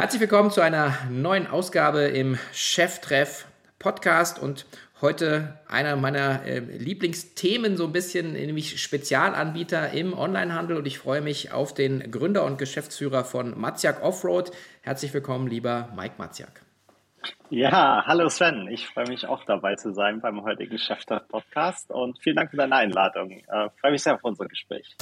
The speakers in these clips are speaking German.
Herzlich willkommen zu einer neuen Ausgabe im Cheftreff Podcast und heute einer meiner äh, Lieblingsthemen so ein bisschen, nämlich Spezialanbieter im Onlinehandel und ich freue mich auf den Gründer und Geschäftsführer von Matzjak Offroad. Herzlich willkommen, lieber Mike Matzjak. Ja, hallo Sven. Ich freue mich auch dabei zu sein beim heutigen Cheftreff Podcast und vielen Dank für deine Einladung. Ich äh, freue mich sehr auf unser Gespräch.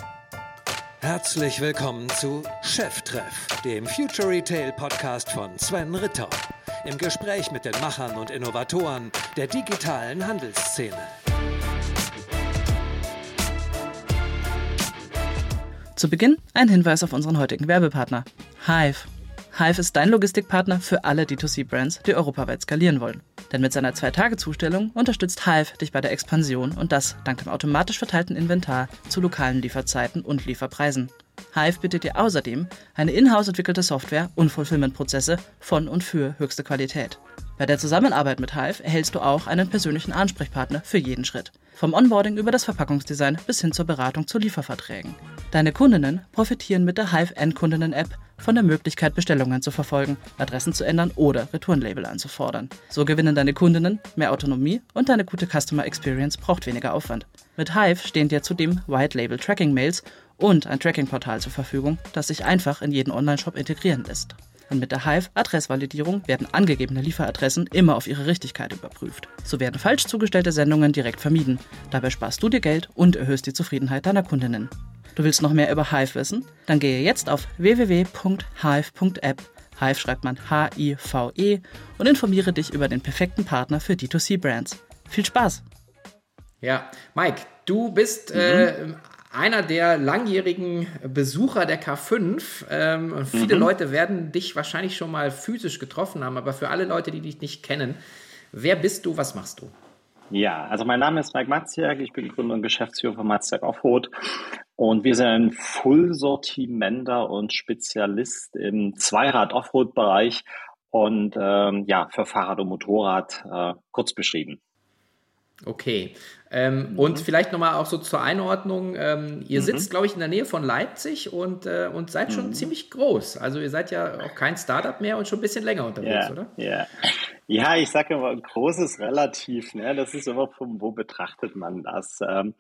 Herzlich willkommen zu Cheftreff, dem Future Retail Podcast von Sven Ritter. Im Gespräch mit den Machern und Innovatoren der digitalen Handelsszene. Zu Beginn ein Hinweis auf unseren heutigen Werbepartner, Hive. Hive ist dein Logistikpartner für alle D2C-Brands, die europaweit skalieren wollen. Denn mit seiner Zwei-Tage-Zustellung unterstützt Hive dich bei der Expansion und das dank dem automatisch verteilten Inventar zu lokalen Lieferzeiten und Lieferpreisen. Hive bietet dir außerdem eine in-house entwickelte Software und Fulfillment-Prozesse von und für höchste Qualität. Bei der Zusammenarbeit mit Hive erhältst du auch einen persönlichen Ansprechpartner für jeden Schritt. Vom Onboarding über das Verpackungsdesign bis hin zur Beratung zu Lieferverträgen. Deine Kundinnen profitieren mit der Hive Endkundinnen-App von der Möglichkeit, Bestellungen zu verfolgen, Adressen zu ändern oder Retourenlabel anzufordern. So gewinnen deine Kundinnen mehr Autonomie und deine gute Customer Experience braucht weniger Aufwand. Mit Hive stehen dir zudem White Label Tracking Mails und ein Tracking-Portal zur Verfügung, das sich einfach in jeden Online-Shop integrieren lässt. Und mit der Hive-Adressvalidierung werden angegebene Lieferadressen immer auf ihre Richtigkeit überprüft. So werden falsch zugestellte Sendungen direkt vermieden. Dabei sparst du dir Geld und erhöhst die Zufriedenheit deiner Kundinnen. Du willst noch mehr über Hive wissen? Dann gehe jetzt auf www.hive.app. Hive schreibt man H-I-V-E und informiere dich über den perfekten Partner für D2C-Brands. Viel Spaß! Ja, Mike, du bist mhm. äh, einer der langjährigen Besucher der K5. Ähm, viele mhm. Leute werden dich wahrscheinlich schon mal physisch getroffen haben, aber für alle Leute, die dich nicht kennen, wer bist du, was machst du? Ja, also mein Name ist Mike Matziak, ich bin Gründer und Geschäftsführer von Matziak Offroad und wir sind ein Full-Sortimenter und Spezialist im Zweirad-Offroad-Bereich und ähm, ja, für Fahrrad und Motorrad äh, kurz beschrieben. Okay. Ähm, mhm. Und vielleicht nochmal auch so zur Einordnung. Ähm, ihr mhm. sitzt, glaube ich, in der Nähe von Leipzig und, äh, und seid schon mhm. ziemlich groß. Also ihr seid ja auch kein Startup mehr und schon ein bisschen länger unterwegs, ja, oder? Ja. ja, ich sage immer, groß ist relativ. Ne? Das ist immer vom, wo betrachtet man das. Ähm,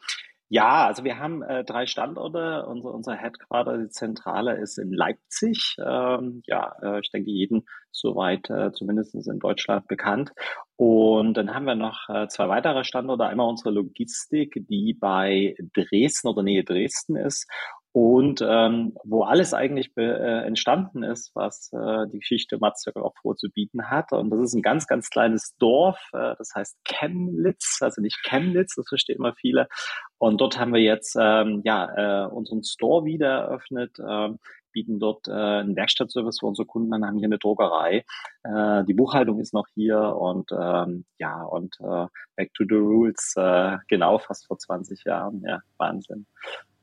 ja, also wir haben äh, drei Standorte. Unser, unser Headquarter, die Zentrale ist in Leipzig. Ähm, ja, äh, ich denke, jeden soweit äh, zumindest in Deutschland bekannt. Und dann haben wir noch äh, zwei weitere Standorte. Einmal unsere Logistik, die bei Dresden oder Nähe Dresden ist und ähm, wo alles eigentlich äh, entstanden ist, was äh, die Geschichte Matzberg auch vorzubieten hat. Und das ist ein ganz, ganz kleines Dorf, äh, das heißt Chemnitz, also nicht Chemnitz, das verstehen immer viele. Und dort haben wir jetzt ähm, ja äh, unseren Store wieder eröffnet, äh, bieten dort äh, einen Werkstattservice für unsere Kunden an, haben hier eine Druckerei. Äh, die Buchhaltung ist noch hier und ähm, ja, und äh, Back to the Rules, äh, genau fast vor 20 Jahren. Ja, Wahnsinn.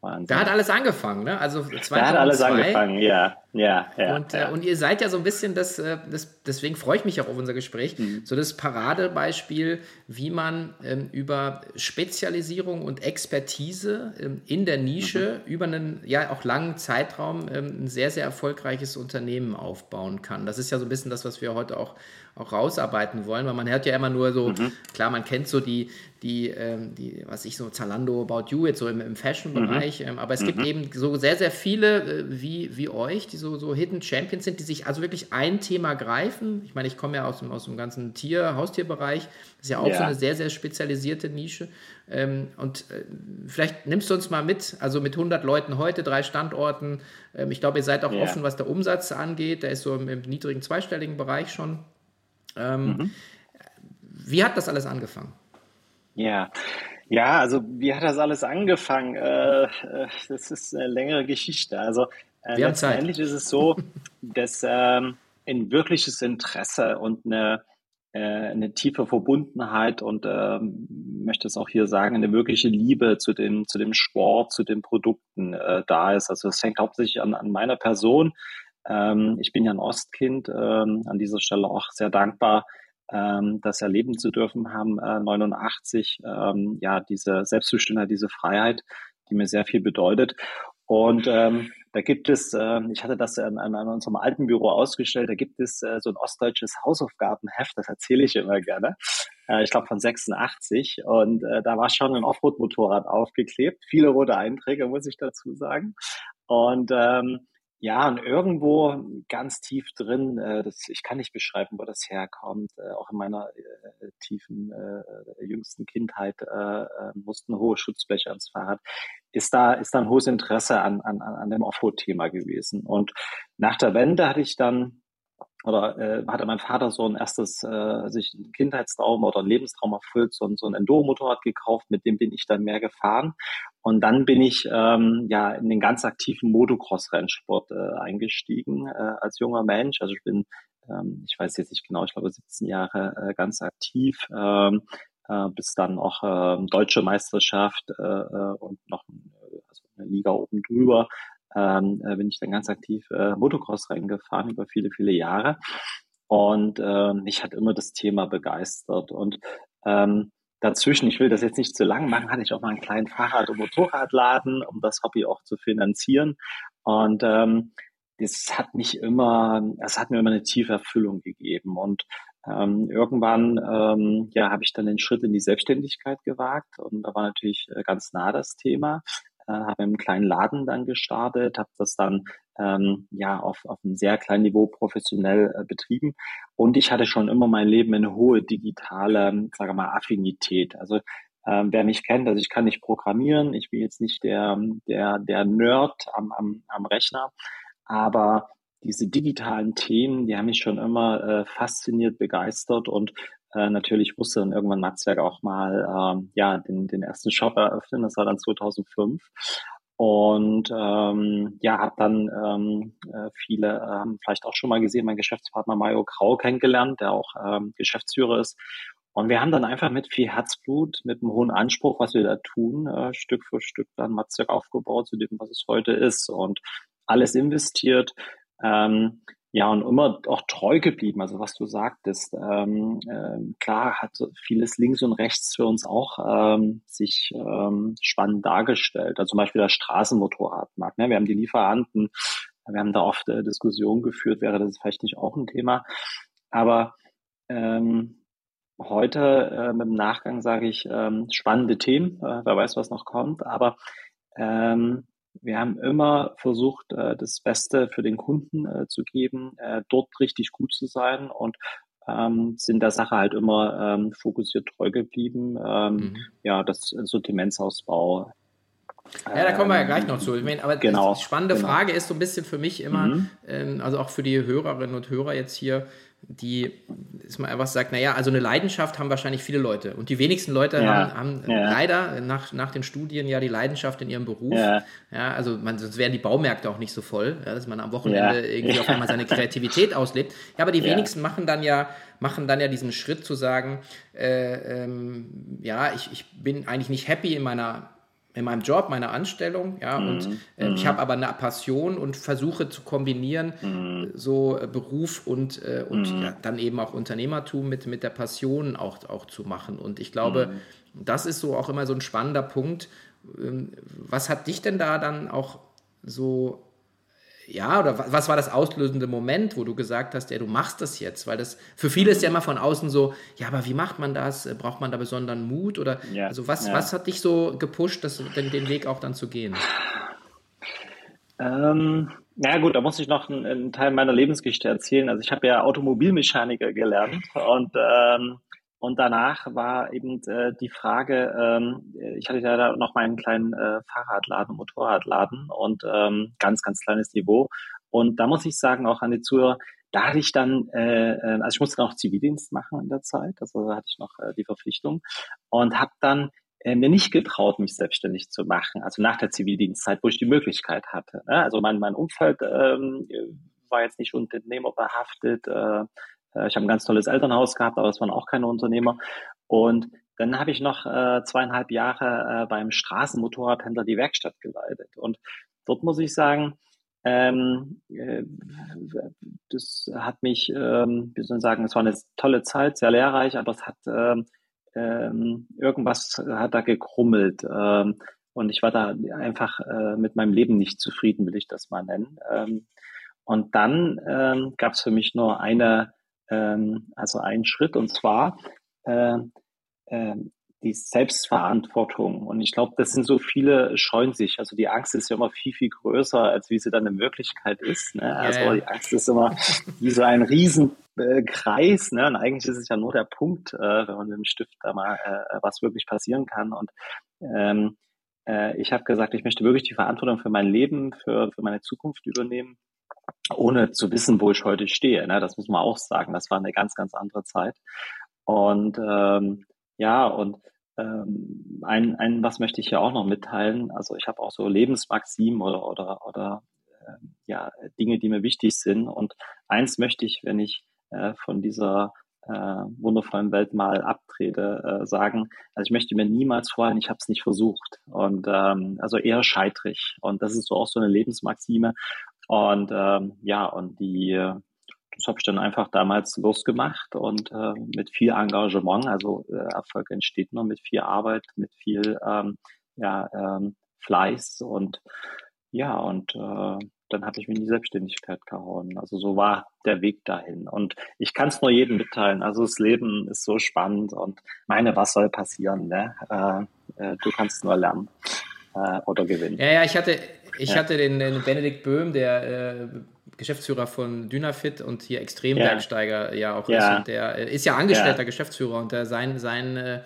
Wahnsinn. Da hat alles angefangen, ne? Also 2002. Da hat alles angefangen, ja, ja, ja. Und, äh, ja. Äh, und ihr seid ja so ein bisschen das, äh, das deswegen freue ich mich auch auf unser Gespräch, mhm. so das Paradebeispiel, wie man ähm, über Spezialisierung und Expertise ähm, in der Nische mhm. über einen ja auch langen Zeitraum ähm, ein sehr, sehr erfolgreiches Unternehmen aufbauen kann. Das ist ja so ein bisschen das, was wir heute auch auch rausarbeiten wollen, weil man hört ja immer nur so, mhm. klar, man kennt so die, die, ähm, die, was ich so, Zalando, About You, jetzt so im, im Fashion-Bereich, mhm. ähm, aber es mhm. gibt eben so sehr, sehr viele äh, wie, wie euch, die so, so Hidden Champions sind, die sich also wirklich ein Thema greifen. Ich meine, ich komme ja aus dem, aus dem ganzen Tier-, Haustierbereich, das ist ja auch ja. so eine sehr, sehr spezialisierte Nische. Ähm, und äh, vielleicht nimmst du uns mal mit, also mit 100 Leuten heute, drei Standorten. Ähm, ich glaube, ihr seid auch ja. offen, was der Umsatz angeht. Der ist so im, im niedrigen zweistelligen Bereich schon. Ähm, mhm. Wie hat das alles angefangen? Ja, ja, also wie hat das alles angefangen? Äh, äh das ist eine längere Geschichte. Also äh, letztendlich ist es so, dass ähm, ein wirkliches Interesse und eine, äh, eine tiefe Verbundenheit und ähm, möchte es auch hier sagen, eine wirkliche Liebe zu dem, zu dem Sport, zu den Produkten äh, da ist. Also es fängt hauptsächlich an, an meiner Person. Ähm, ich bin ja ein Ostkind, ähm, an dieser Stelle auch sehr dankbar, ähm, das erleben zu dürfen haben, äh, 89, ähm, ja, diese Selbstbestimmtheit, diese Freiheit, die mir sehr viel bedeutet. Und ähm, da gibt es, äh, ich hatte das an, an, unserem alten Büro ausgestellt, da gibt es äh, so ein ostdeutsches Hausaufgabenheft, das erzähle ich immer gerne. Äh, ich glaube von 86. Und äh, da war schon ein Offroad-Motorrad aufgeklebt. Viele rote Einträge, muss ich dazu sagen. Und ähm, ja, und irgendwo ganz tief drin, äh, das, ich kann nicht beschreiben, wo das herkommt, äh, auch in meiner äh, tiefen, äh, jüngsten Kindheit äh, äh, mussten hohe Schutzbleche ans Fahrrad, ist da, ist da ein hohes Interesse an, an, an dem Offroad-Thema gewesen. Und nach der Wende hatte ich dann oder äh, hatte mein Vater so ein erstes äh, sich ein Kindheitstraum oder ein Lebenstraum erfüllt, so, so ein Enduro-Motorrad gekauft, mit dem bin ich dann mehr gefahren. Und dann bin ich ähm, ja in den ganz aktiven Motocross-Rennsport äh, eingestiegen äh, als junger Mensch. Also ich bin, ähm, ich weiß jetzt nicht genau, ich glaube 17 Jahre äh, ganz aktiv. Ähm, äh, bis dann auch äh, deutsche Meisterschaft äh, äh und noch also eine Liga oben drüber ähm, äh, bin ich dann ganz aktiv äh, Motocross reingefahren über viele, viele Jahre. Und äh, mich hat immer das Thema begeistert. Und ähm, dazwischen, ich will das jetzt nicht zu lang machen, hatte ich auch mal einen kleinen Fahrrad- und Motorradladen, um das Hobby auch zu finanzieren. Und ähm, das hat mich immer, es hat mir immer eine tiefe Erfüllung gegeben. Und ähm, irgendwann ähm, ja, habe ich dann den Schritt in die Selbstständigkeit gewagt und da war natürlich äh, ganz nah das Thema äh, habe einen kleinen Laden dann gestartet, habe das dann ähm, ja auf, auf einem sehr kleinen Niveau professionell äh, betrieben. Und ich hatte schon immer mein Leben eine hohe digitale, sage mal, Affinität. Also ähm, wer mich kennt, also ich kann nicht programmieren, ich bin jetzt nicht der der der Nerd am, am, am Rechner, aber diese digitalen Themen, die haben mich schon immer äh, fasziniert, begeistert. Und äh, natürlich musste dann irgendwann Matzwerk auch mal ähm, ja den, den ersten Shop eröffnen. Das war dann 2005. Und ähm, ja, habe dann ähm, äh, viele ähm, vielleicht auch schon mal gesehen, mein Geschäftspartner Mario Grau kennengelernt, der auch ähm, Geschäftsführer ist. Und wir haben dann einfach mit viel Herzblut, mit einem hohen Anspruch, was wir da tun, äh, Stück für Stück dann Matzwerk aufgebaut zu dem, was es heute ist und alles investiert. Ähm, ja, und immer auch treu geblieben, also was du sagtest. Ähm, ähm, klar hat vieles links und rechts für uns auch ähm, sich ähm, spannend dargestellt. Also zum Beispiel das Straßenmotorradmarkt. Ne? Wir haben die Lieferanten, wir haben da oft äh, Diskussionen geführt, wäre das vielleicht nicht auch ein Thema. Aber ähm, heute äh, mit dem Nachgang sage ich ähm, spannende Themen, äh, wer weiß, was noch kommt, aber ähm, wir haben immer versucht, äh, das Beste für den Kunden äh, zu geben, äh, dort richtig gut zu sein und ähm, sind der Sache halt immer ähm, fokussiert treu geblieben. Ähm, mhm. Ja, das Sortimentsausbau. Ja, da kommen wir ja gleich noch zu. Ich meine, aber genau, die spannende genau. Frage ist so ein bisschen für mich immer, mhm. ähm, also auch für die Hörerinnen und Hörer jetzt hier, die, dass man einfach sagt, naja, also eine Leidenschaft haben wahrscheinlich viele Leute. Und die wenigsten Leute ja. haben, haben ja. leider nach, nach den Studien ja die Leidenschaft in ihrem Beruf. Ja, ja also man, sonst wären die Baumärkte auch nicht so voll, dass man am Wochenende irgendwie auf einmal seine Kreativität auslebt. Ja, aber die wenigsten machen dann ja, machen dann ja diesen Schritt zu sagen, äh, ähm, ja, ich, ich bin eigentlich nicht happy in meiner in meinem Job, meiner Anstellung, ja, mhm. und äh, ich mhm. habe aber eine Passion und versuche zu kombinieren, mhm. so äh, Beruf und, äh, und mhm. ja, dann eben auch Unternehmertum mit, mit der Passion auch, auch zu machen. Und ich glaube, mhm. das ist so auch immer so ein spannender Punkt. Ähm, was hat dich denn da dann auch so ja, oder was war das auslösende Moment, wo du gesagt hast, ja, du machst das jetzt? Weil das für viele ist ja immer von außen so, ja, aber wie macht man das? Braucht man da besonderen Mut? Oder ja, also was, ja. was hat dich so gepusht, das, den, den Weg auch dann zu gehen? Ähm, na gut, da muss ich noch einen, einen, Teil meiner Lebensgeschichte erzählen. Also ich habe ja Automobilmechaniker gelernt und ähm, und danach war eben äh, die Frage, ähm, ich hatte ja da noch meinen kleinen äh, Fahrradladen, Motorradladen und ähm, ganz, ganz kleines Niveau. Und da muss ich sagen, auch an die Zuhörer, da hatte ich dann, äh, äh also ich musste noch Zivildienst machen in der Zeit, also da hatte ich noch äh, die Verpflichtung und habe dann äh, mir nicht getraut, mich selbstständig zu machen, also nach der Zivildienstzeit, wo ich die Möglichkeit hatte. Ne? Also mein, mein Umfeld ähm, war jetzt nicht unternehmerbehaftet, äh, äh, ich habe ein ganz tolles Elternhaus gehabt, aber es waren auch keine Unternehmer. Und dann habe ich noch äh, zweieinhalb Jahre äh, beim Straßenmotorradhändler die Werkstatt geleitet. Und dort muss ich sagen, ähm, äh, das hat mich, ähm, wie soll ich sagen, es war eine tolle Zeit, sehr lehrreich, aber es hat ähm, ähm, irgendwas hat da gekrummelt. Ähm, und ich war da einfach äh, mit meinem Leben nicht zufrieden, will ich das mal nennen. Ähm, und dann ähm, gab es für mich nur eine, ähm, also einen Schritt, und zwar äh, äh, die Selbstverantwortung. Und ich glaube, das sind so viele scheuen sich. Also die Angst ist ja immer viel, viel größer, als wie sie dann in Wirklichkeit ist. Ne? Also ja, ja. die Angst ist immer wie so ein Riesenkreis. Äh, ne? Und eigentlich ist es ja nur der Punkt, äh, wenn man mit dem Stift da mal äh, was wirklich passieren kann. Und ähm, äh, ich habe gesagt, ich möchte wirklich die Verantwortung für mein Leben, für, für meine Zukunft übernehmen ohne zu wissen, wo ich heute stehe. Ne? Das muss man auch sagen. Das war eine ganz, ganz andere Zeit. Und ähm, ja, und ähm, ein, ein, was möchte ich hier auch noch mitteilen? Also ich habe auch so Lebensmaximen oder oder oder äh, ja Dinge, die mir wichtig sind. Und eins möchte ich, wenn ich äh, von dieser äh, wundervollen Welt mal abtrete, äh, sagen, also ich möchte mir niemals vorhalten, ich habe es nicht versucht. Und ähm, also eher scheitrig. Und das ist so auch so eine Lebensmaxime. Und ähm, ja, und die das habe ich dann einfach damals losgemacht und äh, mit viel Engagement, also äh, Erfolg entsteht nur mit viel Arbeit, mit viel ähm, ja, ähm, Fleiß und ja, und äh, dann habe ich mich in die Selbstständigkeit gehauen. Also so war der Weg dahin. Und ich kann es nur jedem mitteilen. Also das Leben ist so spannend und meine, was soll passieren? Ne? Äh, äh, du kannst nur lernen äh, oder gewinnen. Ja, ja, ich hatte, ich ja. hatte den, den Benedikt Böhm, der äh, Geschäftsführer von Dynafit und hier Extrembergsteiger ja, ja auch ja. ist. Und der äh, ist ja angestellter. Geschäftsführer und der sein, sein äh,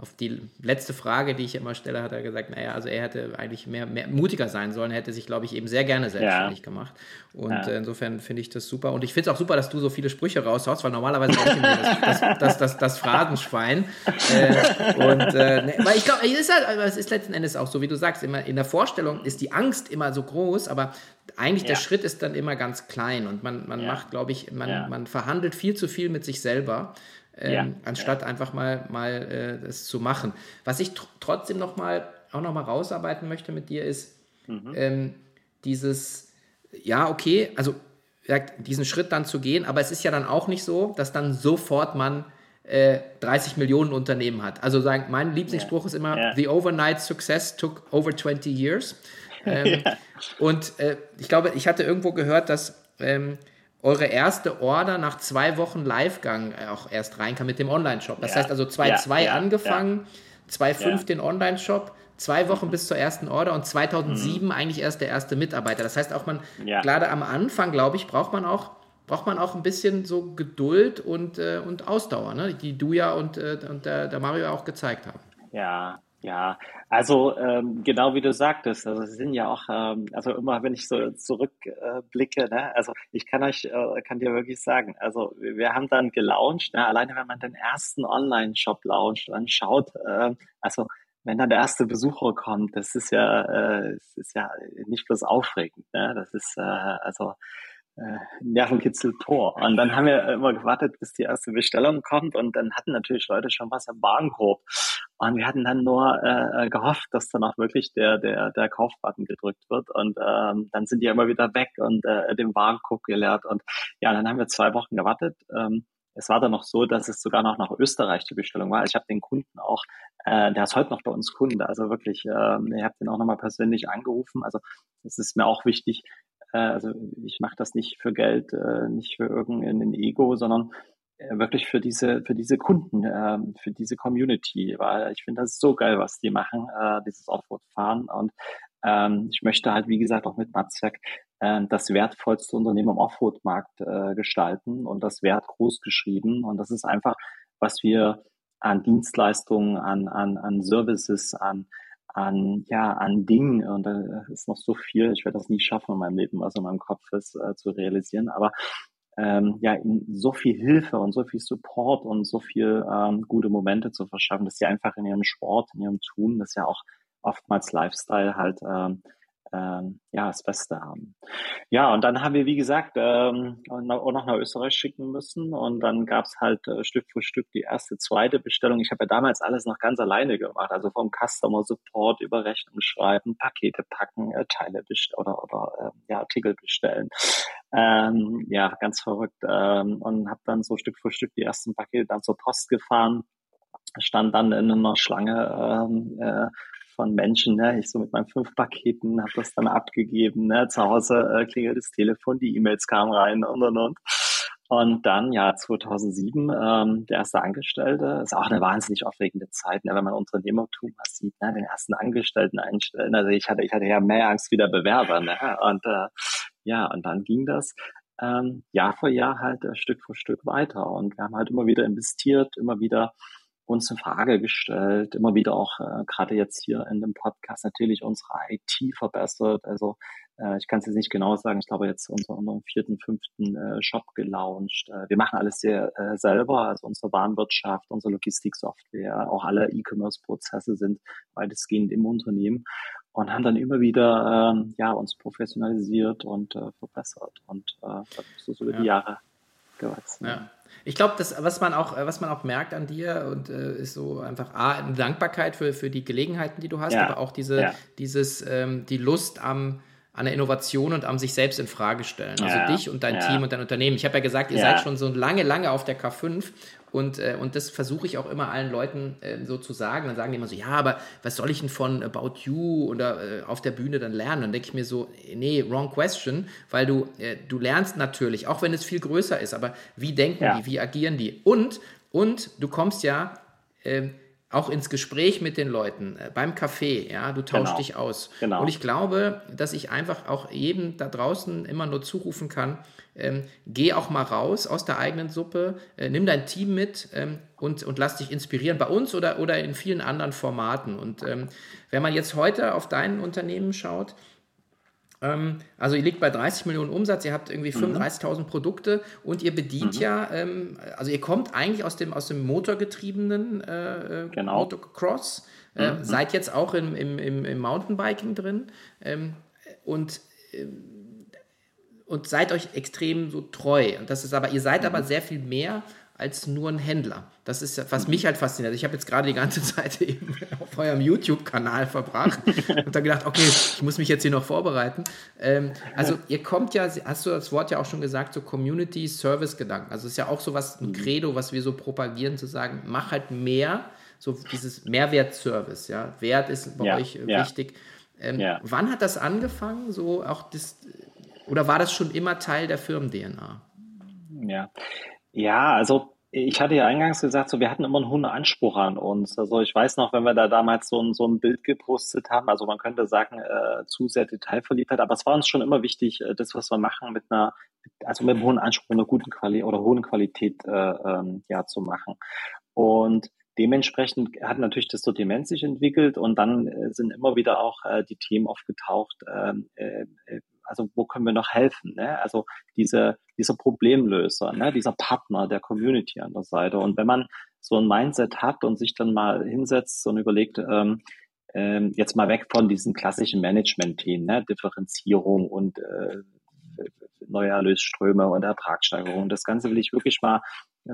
auf die letzte Frage, die ich immer stelle, hat er gesagt, naja, also er hätte eigentlich mehr, mehr mutiger sein sollen, er hätte sich, glaube ich, eben sehr gerne selbstständig ja. gemacht. Und ja. äh, insofern finde ich das super. Und ich finde es auch super, dass du so viele Sprüche raushaust, weil normalerweise auch immer das, das, das, das, das Phrasenschwein. Äh, und äh, ne, weil ich glaube, es ist halt, es ist letzten Endes auch so, wie du sagst, immer in der Vorstellung ist die Angst immer so groß, aber eigentlich ja. der Schritt ist dann immer ganz klein und man, man macht, glaube ich, man, man verhandelt viel zu viel mit sich selber ähm, ja, anstatt einfach mal, mal äh, das zu machen. Was ich tr trotzdem noch mal, auch noch mal rausarbeiten möchte mit dir ist, mhm. ähm, dieses, ja, okay, also diesen Schritt dann zu gehen, aber es ist ja dann auch nicht so, dass dann sofort man äh, 30 Millionen Unternehmen hat. Also sagen, mein Lieblingsspruch ja. ist immer, the overnight success took over 20 years. Ähm, und äh, ich glaube, ich hatte irgendwo gehört, dass ähm, eure erste Order nach zwei Wochen Livegang äh, auch erst reinkam mit dem Online-Shop. Das ja. heißt also 2.2 ja, ja, angefangen, 2.5 den Online-Shop, zwei Wochen mhm. bis zur ersten Order und 2007 mhm. eigentlich erst der erste Mitarbeiter. Das heißt auch man, gerade am Anfang, glaube ich, braucht man auch braucht man auch ein bisschen so Geduld und, äh, und Ausdauer, ne? die du ja und, äh, und der, der Mario auch gezeigt haben. Ja, ja, also ähm, genau wie du sagtest, also es sind ja auch, ähm, also immer wenn ich so zurückblicke, äh, ne, also ich kann euch, äh, kann dir wirklich sagen, also wir haben dann gelauncht, ne, alleine wenn man den ersten Online-Shop launcht und schaut, äh, also wenn dann der erste Besucher kommt, das ist ja, äh, das ist ja nicht bloß aufregend, ne, das ist äh, also äh, Nervenkitzel Tor. Und dann haben wir immer gewartet, bis die erste Bestellung kommt und dann hatten natürlich Leute schon was im Warenkorb. Und wir hatten dann nur äh, gehofft, dass dann auch wirklich der, der, der Kaufbutton gedrückt wird. Und ähm, dann sind die immer wieder weg und äh, den Warenkorb geleert. Und ja, dann haben wir zwei Wochen gewartet. Ähm, es war dann noch so, dass es sogar noch nach Österreich die Bestellung war. Ich habe den Kunden auch, äh, der ist heute noch bei uns Kunde, also wirklich, äh, ich habe den auch nochmal persönlich angerufen. Also es ist mir auch wichtig, äh, also ich mache das nicht für Geld, äh, nicht für irgendein Ego, sondern wirklich für diese, für diese Kunden, äh, für diese Community, weil ich finde das so geil, was die machen, äh, dieses Offroad-Fahren und ähm, ich möchte halt, wie gesagt, auch mit Matzwerk äh, das wertvollste Unternehmen im Offroad-Markt äh, gestalten und das Wert groß geschrieben und das ist einfach, was wir an Dienstleistungen, an, an, an Services, an an, ja, an Dingen. Und da ist noch so viel. Ich werde das nie schaffen in meinem Leben, was in meinem Kopf ist, äh, zu realisieren. Aber ähm, ja, ihnen so viel Hilfe und so viel Support und so viel ähm, gute Momente zu verschaffen, dass sie einfach in ihrem Sport, in ihrem Tun, das ja auch oftmals Lifestyle halt ähm, ähm, ja, das Beste haben. Ja, und dann haben wir, wie gesagt, ähm, auch noch nach Österreich schicken müssen. Und dann gab's halt äh, Stück für Stück die erste, zweite Bestellung. Ich habe ja damals alles noch ganz alleine gemacht, also vom Customer Support über Rechnung schreiben, Pakete packen, äh, Teile bestellen oder, oder äh, ja, Artikel bestellen. Ähm, ja, ganz verrückt. Ähm, und habe dann so Stück für Stück die ersten Pakete dann zur Post gefahren stand dann in einer Schlange ähm, äh, von Menschen. Ne? Ich so mit meinen fünf Paketen habe das dann abgegeben. Ne? Zu Hause äh, klingelt das Telefon, die E-Mails kamen rein und und und. Und dann, ja, 2007, ähm, der erste Angestellte, ist auch eine wahnsinnig aufregende Zeit, ne, wenn man Unternehmertum was sieht, ne, den ersten Angestellten einstellen. Also ich hatte, ich hatte ja mehr Angst wie der Bewerber, ne, und äh, ja, und dann ging das ähm, Jahr für Jahr halt äh, Stück für Stück weiter. Und wir haben halt immer wieder investiert, immer wieder uns in Frage gestellt, immer wieder auch äh, gerade jetzt hier in dem Podcast natürlich unsere IT verbessert. Also äh, ich kann es jetzt nicht genau sagen, ich glaube jetzt unser, unseren vierten, fünften äh, Shop gelauncht. Äh, wir machen alles sehr äh, selber, also unsere Warenwirtschaft, unsere Logistiksoftware, auch alle E-Commerce-Prozesse sind weitestgehend im Unternehmen und haben dann immer wieder ähm, ja uns professionalisiert und äh, verbessert und äh, das ist so über ja. die Jahre gewachsen. Ja. Ich glaube, was man auch, was man auch merkt an dir und äh, ist so einfach A, eine Dankbarkeit für, für die Gelegenheiten, die du hast, ja. aber auch diese, ja. dieses, ähm, die Lust am, an der Innovation und am sich selbst in Frage stellen. Also ja. dich und dein Team und dein Unternehmen. Ich habe ja gesagt, ihr seid schon so lange, lange auf der K5 und, äh, und das versuche ich auch immer allen Leuten äh, so zu sagen. Dann sagen die immer so, ja, aber was soll ich denn von About You oder äh, auf der Bühne dann lernen? Dann denke ich mir so, nee, wrong question, weil du, äh, du lernst natürlich, auch wenn es viel größer ist, aber wie denken ja. die, wie agieren die? Und, und du kommst ja ähm, auch ins Gespräch mit den Leuten, äh, beim Kaffee, ja, du tauschst genau. dich aus. Genau. Und ich glaube, dass ich einfach auch jedem da draußen immer nur zurufen kann, ähm, geh auch mal raus aus der eigenen Suppe, äh, nimm dein Team mit ähm, und, und lass dich inspirieren bei uns oder, oder in vielen anderen Formaten. Und ähm, wenn man jetzt heute auf dein Unternehmen schaut, also ihr liegt bei 30 Millionen Umsatz, ihr habt irgendwie 35.000 mhm. Produkte und ihr bedient mhm. ja, ähm, also ihr kommt eigentlich aus dem, aus dem motorgetriebenen äh, äh genau. Motocross, äh, mhm. seid jetzt auch im, im, im, im Mountainbiking drin ähm, und ähm, und seid euch extrem so treu. Und das ist aber, ihr seid aber mhm. sehr viel mehr als nur ein Händler. Das ist, was mich halt fasziniert. Ich habe jetzt gerade die ganze Zeit eben auf eurem YouTube-Kanal verbracht und dann gedacht, okay, ich muss mich jetzt hier noch vorbereiten. Ähm, also ihr kommt ja, hast du das Wort ja auch schon gesagt, so Community-Service-Gedanken. Also es ist ja auch so was, ein mhm. Credo, was wir so propagieren, zu sagen, mach halt mehr, so dieses Mehrwert-Service, ja. Wert ist bei ja, euch äh, ja. wichtig. Ähm, ja. Wann hat das angefangen, so auch das, oder war das schon immer Teil der Firmen-DNA? Ja, ja, also ich hatte ja eingangs gesagt, so wir hatten immer einen hohen Anspruch an uns. Also ich weiß noch, wenn wir da damals so ein, so ein Bild gepostet haben, also man könnte sagen, äh, zu sehr Detailverliebtheit, aber es war uns schon immer wichtig, äh, das, was wir machen, mit einer, also mit einem hohen Anspruch, einer guten Qualität oder hohen Qualität äh, ähm, ja zu machen. Und dementsprechend hat natürlich das Sortiment sich entwickelt und dann äh, sind immer wieder auch äh, die Themen aufgetaucht, ähm, äh, äh, also wo können wir noch helfen? Ne? Also diese, dieser Problemlöser, ne? dieser Partner der Community an der Seite. Und wenn man so ein Mindset hat und sich dann mal hinsetzt und überlegt, ähm, ähm, jetzt mal weg von diesen klassischen Management-Themen, ne? Differenzierung und äh, neue Erlösströme und Ertragssteigerung. Das Ganze will ich wirklich mal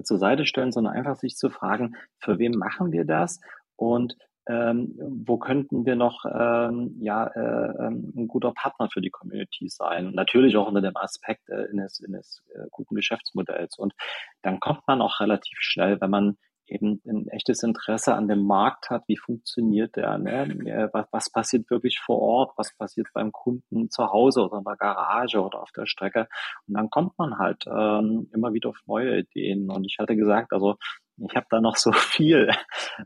zur Seite stellen, sondern einfach sich zu fragen, für wen machen wir das und ähm, wo könnten wir noch ähm, ja, äh, ähm, ein guter Partner für die Community sein. Natürlich auch unter dem Aspekt äh, eines, eines äh, guten Geschäftsmodells. Und dann kommt man auch relativ schnell, wenn man eben ein echtes Interesse an dem Markt hat, wie funktioniert der, ne? was, was passiert wirklich vor Ort, was passiert beim Kunden zu Hause oder in der Garage oder auf der Strecke. Und dann kommt man halt ähm, immer wieder auf neue Ideen. Und ich hatte gesagt, also ich habe da noch so viel,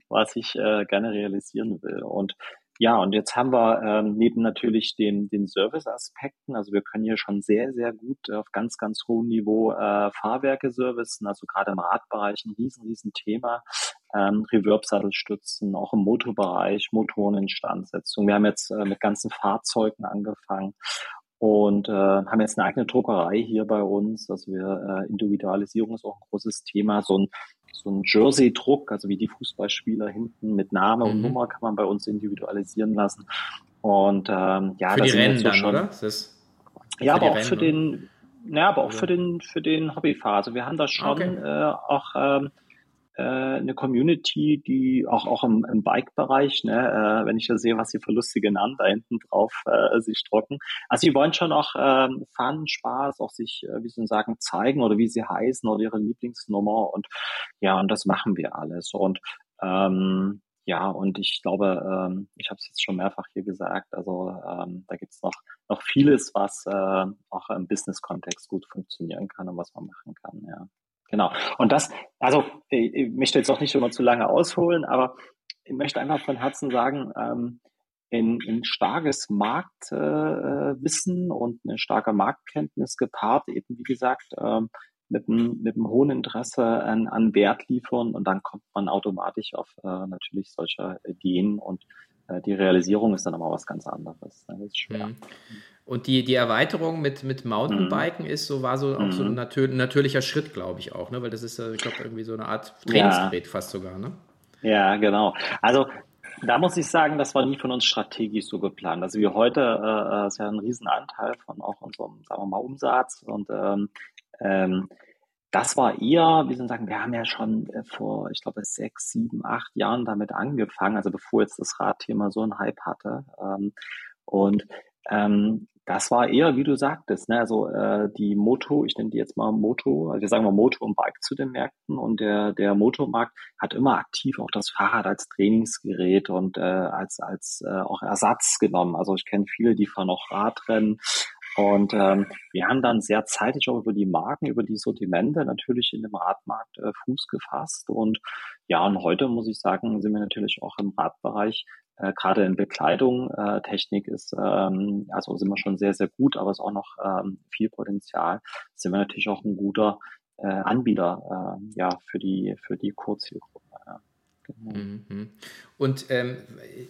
was ich äh, gerne realisieren will. Und ja, und jetzt haben wir ähm, neben natürlich den, den Service-Aspekten, also wir können hier schon sehr, sehr gut auf ganz, ganz hohem Niveau äh, Fahrwerke servicen, also gerade im Radbereich ein riesen, riesen Thema. Ähm, Reverb-Sattelstützen, auch im Motorbereich, Motoreninstandsetzung. Wir haben jetzt äh, mit ganzen Fahrzeugen angefangen und äh, haben jetzt eine eigene Druckerei hier bei uns. Also wir äh, Individualisierung ist auch ein großes Thema. So ein so ein Jersey-Druck, also wie die Fußballspieler hinten mit Name mhm. und Nummer kann man bei uns individualisieren lassen. Und ähm, ja, für die Rennen so dann, schon, oder? Das ja, aber auch Rennen, für den, ja, aber auch oder? für den für den Hobbyfahrer. Also wir haben da schon okay. äh, auch ähm, äh, eine Community, die auch, auch im, im Bike-Bereich, ne, äh, wenn ich da sehe, was sie für lustige Namen da hinten drauf äh, sich drucken. Also sie wollen schon auch ähm, Fun, Spaß, auch sich, äh, wie sie sagen, zeigen oder wie sie heißen oder ihre Lieblingsnummer und ja, und das machen wir alles. Und ähm, ja, und ich glaube, ähm, ich habe es jetzt schon mehrfach hier gesagt, also ähm, da gibt es noch, noch vieles, was äh, auch im Business-Kontext gut funktionieren kann und was man machen kann, ja. Genau. Und das, also ich möchte jetzt auch nicht immer zu lange ausholen, aber ich möchte einfach von Herzen sagen, ähm, in, in starkes Marktwissen äh, und eine starke Marktkenntnis gepaart, eben wie gesagt, ähm, mit einem, mit einem hohen Interesse an, an Wert liefern und dann kommt man automatisch auf äh, natürlich solche Ideen und äh, die Realisierung ist dann aber was ganz anderes. Das ist schwer. Mhm. Und die, die Erweiterung mit, mit Mountainbiken mhm. ist so, war so auch so ein mhm. natür natürlicher Schritt, glaube ich auch, ne? Weil das ist, ich glaube, irgendwie so eine Art Trainingsgerät ja. fast sogar, ne? Ja, genau. Also da muss ich sagen, das war nie von uns strategisch so geplant. Also wie heute äh, äh ist ja ein Riesenanteil von auch unserem, sagen wir mal, Umsatz und ähm, ähm, das war eher, wie soll ich sagen, wir haben ja schon äh, vor, ich glaube, sechs, sieben, acht Jahren damit angefangen, also bevor jetzt das Radthema so einen Hype hatte. Ähm, und ähm, das war eher, wie du sagtest, ne, also äh, die Moto, ich nenne die jetzt mal Moto, also wir sagen mal Moto und Bike zu den Märkten und der der Motomarkt hat immer aktiv auch das Fahrrad als Trainingsgerät und äh, als als äh, auch Ersatz genommen. Also ich kenne viele, die fahren auch Radrennen und ähm, wir haben dann sehr zeitig auch über die Marken, über die Sortimente natürlich in dem Radmarkt äh, Fuß gefasst. Und ja, und heute muss ich sagen, sind wir natürlich auch im Radbereich, äh, gerade in Bekleidung, äh, Technik ist, ähm, also sind wir schon sehr, sehr gut, aber es ist auch noch ähm, viel Potenzial. Sind wir natürlich auch ein guter äh, Anbieter äh, ja, für die, für die Kurzzielgruppe. Ja. Mhm. Und ähm,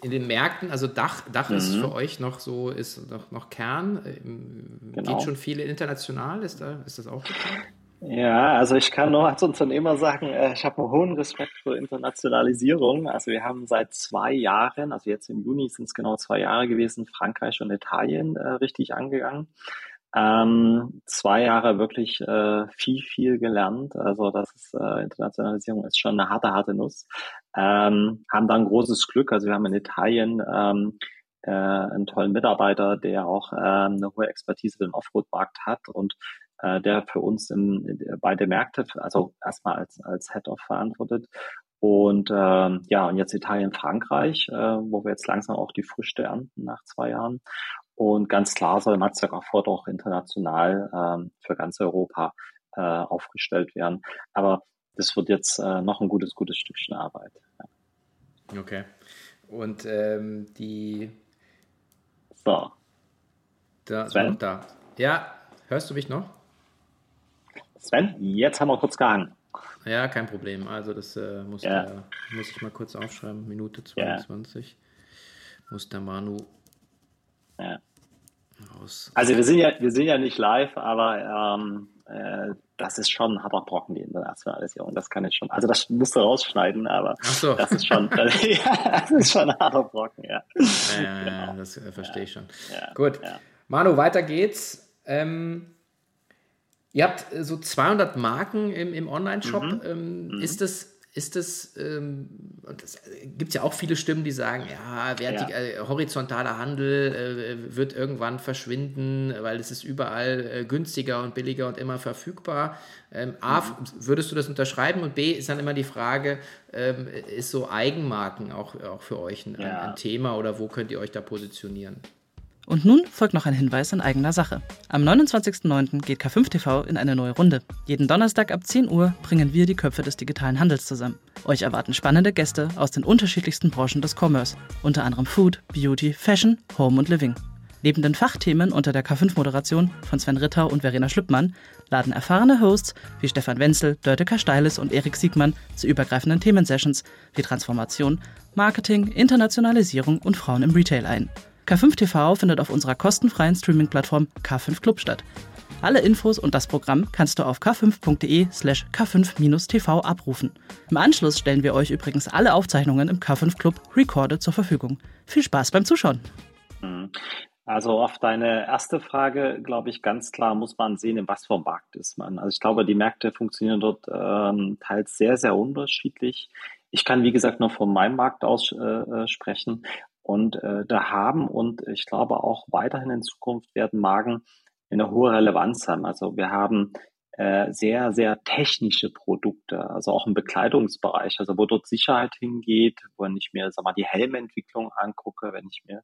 in den Märkten, also Dach, Dach mhm. ist für euch noch so, ist noch, noch Kern. Ähm, genau. Geht schon viele international? Ist, da, ist das auch geplant? Ja, also ich kann nur als Unternehmer sagen, äh, ich habe einen hohen Respekt für Internationalisierung. Also wir haben seit zwei Jahren, also jetzt im Juni sind es genau zwei Jahre gewesen, Frankreich und Italien äh, richtig angegangen. Ähm, zwei Jahre wirklich äh, viel, viel gelernt. Also das ist äh, Internationalisierung ist schon eine harte, harte Nuss. Ähm, haben dann großes Glück. Also wir haben in Italien ähm, äh, einen tollen Mitarbeiter, der auch ähm, eine hohe Expertise für den Offroad-Markt hat und äh, der für uns in, beide Märkte, also erstmal als, als Head-Off verantwortet. Und ähm, ja, und jetzt Italien, Frankreich, äh, wo wir jetzt langsam auch die Früchte ernten nach zwei Jahren. Und ganz klar soll Matzak auch international ähm, für ganz Europa äh, aufgestellt werden. Aber das wird jetzt äh, noch ein gutes, gutes Stückchen Arbeit. Ja. Okay. Und ähm, die. So. Da, Sven? da. Ja, hörst du mich noch? Sven, jetzt haben wir kurz gehangen. Ja, kein Problem. Also das äh, muss, ja. der, muss ich mal kurz aufschreiben. Minute 22. Ja. Muss der Manu ja aus. Also wir sind ja, wir sind ja nicht live, aber ähm, äh, das ist schon ein harter Brocken, die Internationalisierung. Das kann ich schon. Also das musst du rausschneiden, aber so. das ist schon, ja, das ist schon ein harter Brocken, ja. Ja, genau. das äh, verstehe ich schon. Gut. Manu, weiter geht's. Ähm, ihr habt so 200 Marken im, im Online-Shop. Mhm. Ähm, mhm. Ist das ist es, ähm, das äh, gibt ja auch viele Stimmen, die sagen, ja, vertik ja. Äh, horizontaler Handel äh, wird irgendwann verschwinden, weil es ist überall äh, günstiger und billiger und immer verfügbar. Ähm, A, mhm. würdest du das unterschreiben? Und B, ist dann immer die Frage, ähm, ist so Eigenmarken auch, auch für euch ein, ja. ein Thema oder wo könnt ihr euch da positionieren? Und nun folgt noch ein Hinweis in eigener Sache. Am 29.09. geht K5 TV in eine neue Runde. Jeden Donnerstag ab 10 Uhr bringen wir die Köpfe des digitalen Handels zusammen. Euch erwarten spannende Gäste aus den unterschiedlichsten Branchen des Commerce, unter anderem Food, Beauty, Fashion, Home und Living. Neben den Fachthemen unter der K5-Moderation von Sven Rittau und Verena Schlüppmann laden erfahrene Hosts wie Stefan Wenzel, Dörte Kasteiles und Erik Siegmann zu übergreifenden Themensessions wie Transformation, Marketing, Internationalisierung und Frauen im Retail ein. K5 TV findet auf unserer kostenfreien Streaming-Plattform K5 Club statt. Alle Infos und das Programm kannst du auf k5.de slash k5-tv abrufen. Im Anschluss stellen wir euch übrigens alle Aufzeichnungen im K5 Club Recorded zur Verfügung. Viel Spaß beim Zuschauen! Mhm. Also auf deine erste Frage, glaube ich, ganz klar muss man sehen, in was für einem Markt ist man. Also ich glaube, die Märkte funktionieren dort ähm, teils sehr, sehr unterschiedlich. Ich kann, wie gesagt, nur von meinem Markt aus äh, äh sprechen. Und äh, da haben und ich glaube auch weiterhin in Zukunft werden Marken eine hohe Relevanz haben. Also wir haben äh, sehr, sehr technische Produkte, also auch im Bekleidungsbereich, also wo dort Sicherheit hingeht, wenn ich mir sag mal, die Helmentwicklung angucke, wenn ich mir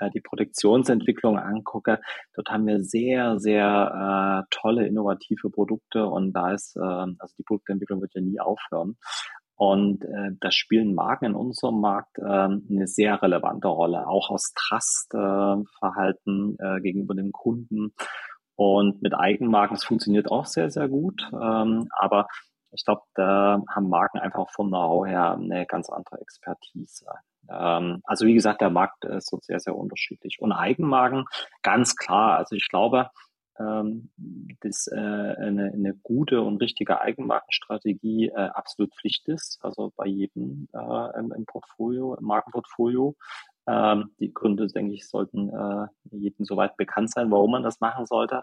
äh, die Produktionsentwicklung angucke, dort haben wir sehr, sehr äh, tolle, innovative Produkte und da ist, äh, also die Produktentwicklung wird ja nie aufhören. Und äh, da spielen Marken in unserem Markt äh, eine sehr relevante Rolle, auch aus Trustverhalten äh, äh, gegenüber dem Kunden. Und mit Eigenmarken, es funktioniert auch sehr, sehr gut. Ähm, aber ich glaube, da haben Marken einfach vom Know-how her eine ganz andere Expertise. Ähm, also wie gesagt, der Markt ist so sehr, sehr unterschiedlich. Und Eigenmarken, ganz klar. Also ich glaube, dass äh, eine, eine gute und richtige Eigenmarkenstrategie äh, absolut Pflicht ist, also bei jedem äh, im, im Portfolio, im Markenportfolio. Ähm, die Gründe, denke ich, sollten äh, jedem soweit bekannt sein, warum man das machen sollte.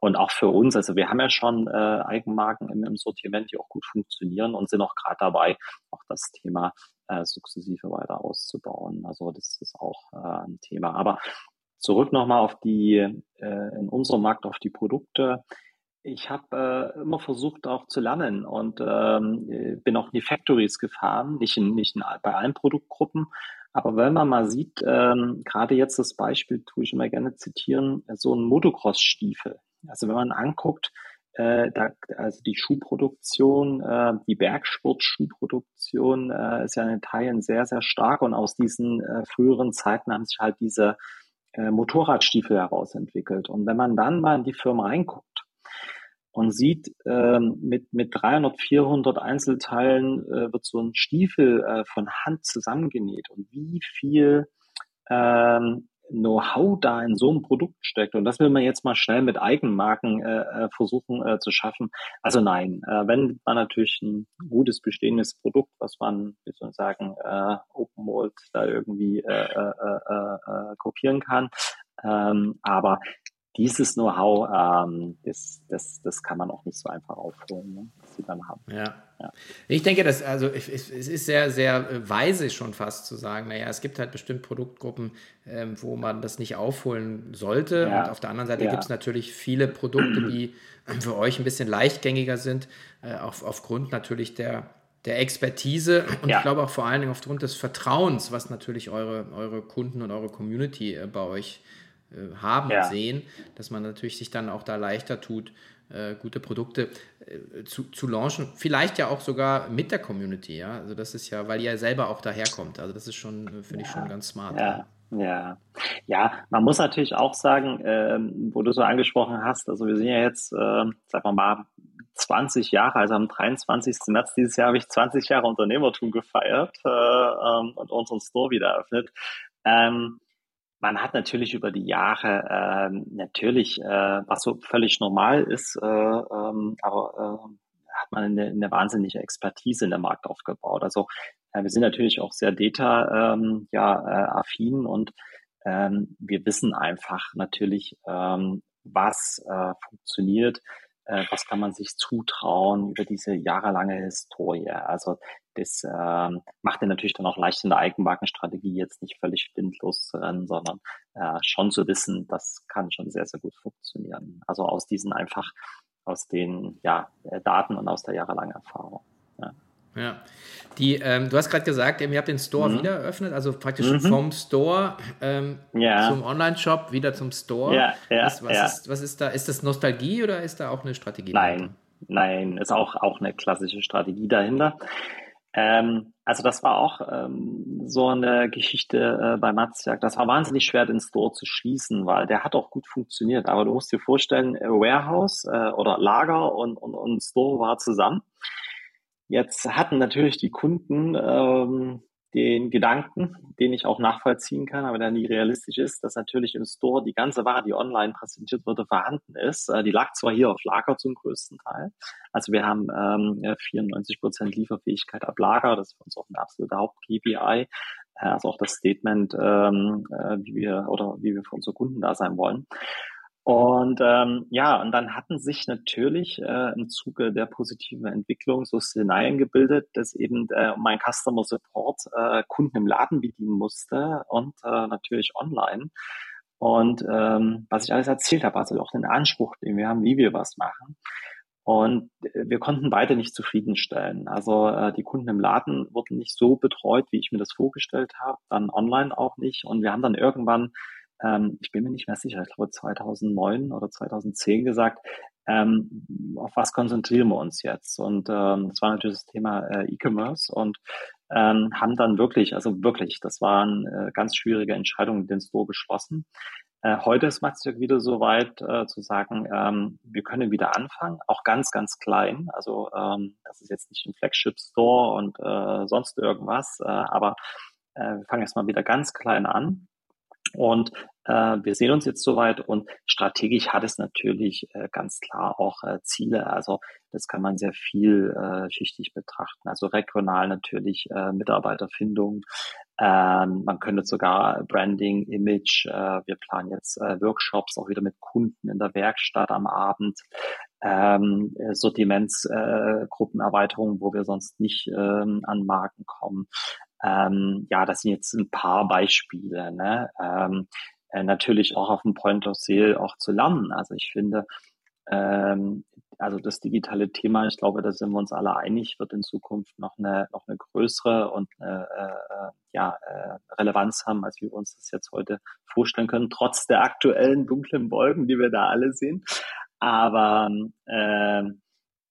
Und auch für uns, also wir haben ja schon äh, Eigenmarken im, im Sortiment, die auch gut funktionieren und sind auch gerade dabei, auch das Thema äh, sukzessive weiter auszubauen. Also das ist auch äh, ein Thema. Aber Zurück nochmal auf die, äh, in unserem Markt auf die Produkte. Ich habe äh, immer versucht auch zu lernen und ähm, bin auch in die Factories gefahren, nicht, in, nicht in, bei allen Produktgruppen. Aber wenn man mal sieht, ähm, gerade jetzt das Beispiel, tue ich immer gerne zitieren, so ein Motocross-Stiefel. Also wenn man anguckt, äh, da, also die Schuhproduktion, äh, die Bergsport-Schuhproduktion äh, ist ja in Teilen sehr, sehr stark und aus diesen äh, früheren Zeiten haben sich halt diese äh, Motorradstiefel herausentwickelt. Und wenn man dann mal in die Firma reinguckt und sieht, ähm, mit, mit 300, 400 Einzelteilen äh, wird so ein Stiefel äh, von Hand zusammengenäht und wie viel ähm, Know-how da in so einem Produkt steckt. Und das will man jetzt mal schnell mit Eigenmarken äh, äh, versuchen äh, zu schaffen. Also nein, äh, wenn man natürlich ein gutes bestehendes Produkt, was man, wie soll ich sagen, äh, Open Mold da irgendwie äh, äh, äh, äh, kopieren kann. Ähm, aber dieses Know-how, ähm, das, das, das kann man auch nicht so einfach aufholen, ne, was sie dann haben. Ja. ja. Ich denke, dass, also es ist sehr, sehr äh, weise schon fast zu sagen, naja, es gibt halt bestimmt Produktgruppen, ähm, wo man das nicht aufholen sollte. Ja. Und auf der anderen Seite ja. gibt es natürlich viele Produkte, die für euch ein bisschen leichtgängiger sind, äh, auf, aufgrund natürlich der, der Expertise und ja. ich glaube auch vor allen Dingen aufgrund des Vertrauens, was natürlich eure, eure Kunden und eure Community äh, bei euch haben ja. sehen, dass man natürlich sich dann auch da leichter tut, äh, gute Produkte äh, zu, zu launchen. Vielleicht ja auch sogar mit der Community, ja. Also das ist ja, weil ihr ja selber auch daherkommt. Also das ist schon, finde ich schon ganz smart. Ja. Ja, ja, man muss natürlich auch sagen, ähm, wo du so angesprochen hast, also wir sind ja jetzt, äh, sagen wir mal, 20 Jahre, also am 23. März dieses Jahr habe ich 20 Jahre Unternehmertum gefeiert äh, ähm, und unseren Store wieder eröffnet. Ähm, man hat natürlich über die Jahre ähm, natürlich, äh, was so völlig normal ist, äh, ähm, aber äh, hat man eine, eine wahnsinnige Expertise in der Markt aufgebaut. Also äh, wir sind natürlich auch sehr data ähm, ja, äh, affin und ähm, wir wissen einfach natürlich, ähm, was äh, funktioniert, äh, was kann man sich zutrauen über diese jahrelange Historie. Also das ähm, macht dir natürlich dann auch leicht in der Eigenmarkenstrategie jetzt nicht völlig blindlos zu rennen, sondern äh, schon zu wissen, das kann schon sehr, sehr gut funktionieren. Also aus diesen einfach, aus den ja, äh, Daten und aus der jahrelangen Erfahrung. Ja. Ja. Die, ähm, du hast gerade gesagt, ihr habt den Store mhm. wieder eröffnet, also praktisch mhm. vom Store ähm, ja. zum Online-Shop wieder zum Store. Ja, ja, was, was, ja. Ist, was ist da? Ist das Nostalgie oder ist da auch eine Strategie? Nein, dahinter? nein, ist auch, auch eine klassische Strategie dahinter. Ähm, also das war auch ähm, so eine Geschichte äh, bei Matzjak. Das war wahnsinnig schwer, den Store zu schließen, weil der hat auch gut funktioniert. Aber du musst dir vorstellen, äh, Warehouse äh, oder Lager und, und, und Store war zusammen. Jetzt hatten natürlich die Kunden ähm, den Gedanken, den ich auch nachvollziehen kann, aber der nie realistisch ist, dass natürlich im Store die ganze Ware, die online präsentiert wurde, vorhanden ist. Äh, die lag zwar hier auf Lager zum größten Teil. Also wir haben ähm, 94 Prozent Lieferfähigkeit ab Lager. Das ist für uns auch ein absoluter Haupt-KPI. Äh, also auch das Statement, ähm, äh, wie wir oder wie wir für unsere Kunden da sein wollen. Und ähm, ja, und dann hatten sich natürlich äh, im Zuge der positiven Entwicklung so Szenarien gebildet, dass eben äh, mein Customer Support äh, Kunden im Laden bedienen musste und äh, natürlich online. Und ähm, was ich alles erzählt habe, also auch den Anspruch, den wir haben, wie wir was machen. Und äh, wir konnten beide nicht zufriedenstellen. Also äh, die Kunden im Laden wurden nicht so betreut, wie ich mir das vorgestellt habe, dann online auch nicht. Und wir haben dann irgendwann, ähm, ich bin mir nicht mehr sicher, ich glaube 2009 oder 2010 gesagt, ähm, auf was konzentrieren wir uns jetzt? Und ähm, das war natürlich das Thema äh, E-Commerce und ähm, haben dann wirklich, also wirklich, das waren äh, ganz schwierige Entscheidungen, den Store geschlossen. Äh, heute ist Matzjak wieder so weit äh, zu sagen, ähm, wir können wieder anfangen, auch ganz, ganz klein. Also ähm, das ist jetzt nicht ein Flagship Store und äh, sonst irgendwas, äh, aber äh, wir fangen erstmal wieder ganz klein an. Und äh, wir sehen uns jetzt soweit und strategisch hat es natürlich äh, ganz klar auch äh, Ziele. Also das kann man sehr viel äh, schichtig betrachten. Also regional natürlich äh, Mitarbeiterfindung. Ähm, man könnte sogar Branding, Image. Äh, wir planen jetzt äh, Workshops auch wieder mit Kunden in der Werkstatt am Abend. Ähm, Sortimentsgruppenerweiterungen, äh, wo wir sonst nicht ähm, an Marken kommen. Ähm, ja, das sind jetzt ein paar Beispiele. Ne? Ähm, äh, natürlich auch auf dem Point of Sale auch zu lernen. Also ich finde, ähm, also das digitale Thema, ich glaube, da sind wir uns alle einig, wird in Zukunft noch eine noch eine größere und eine, äh, äh, ja äh, Relevanz haben, als wir uns das jetzt heute vorstellen können, trotz der aktuellen dunklen Wolken, die wir da alle sehen. Aber äh,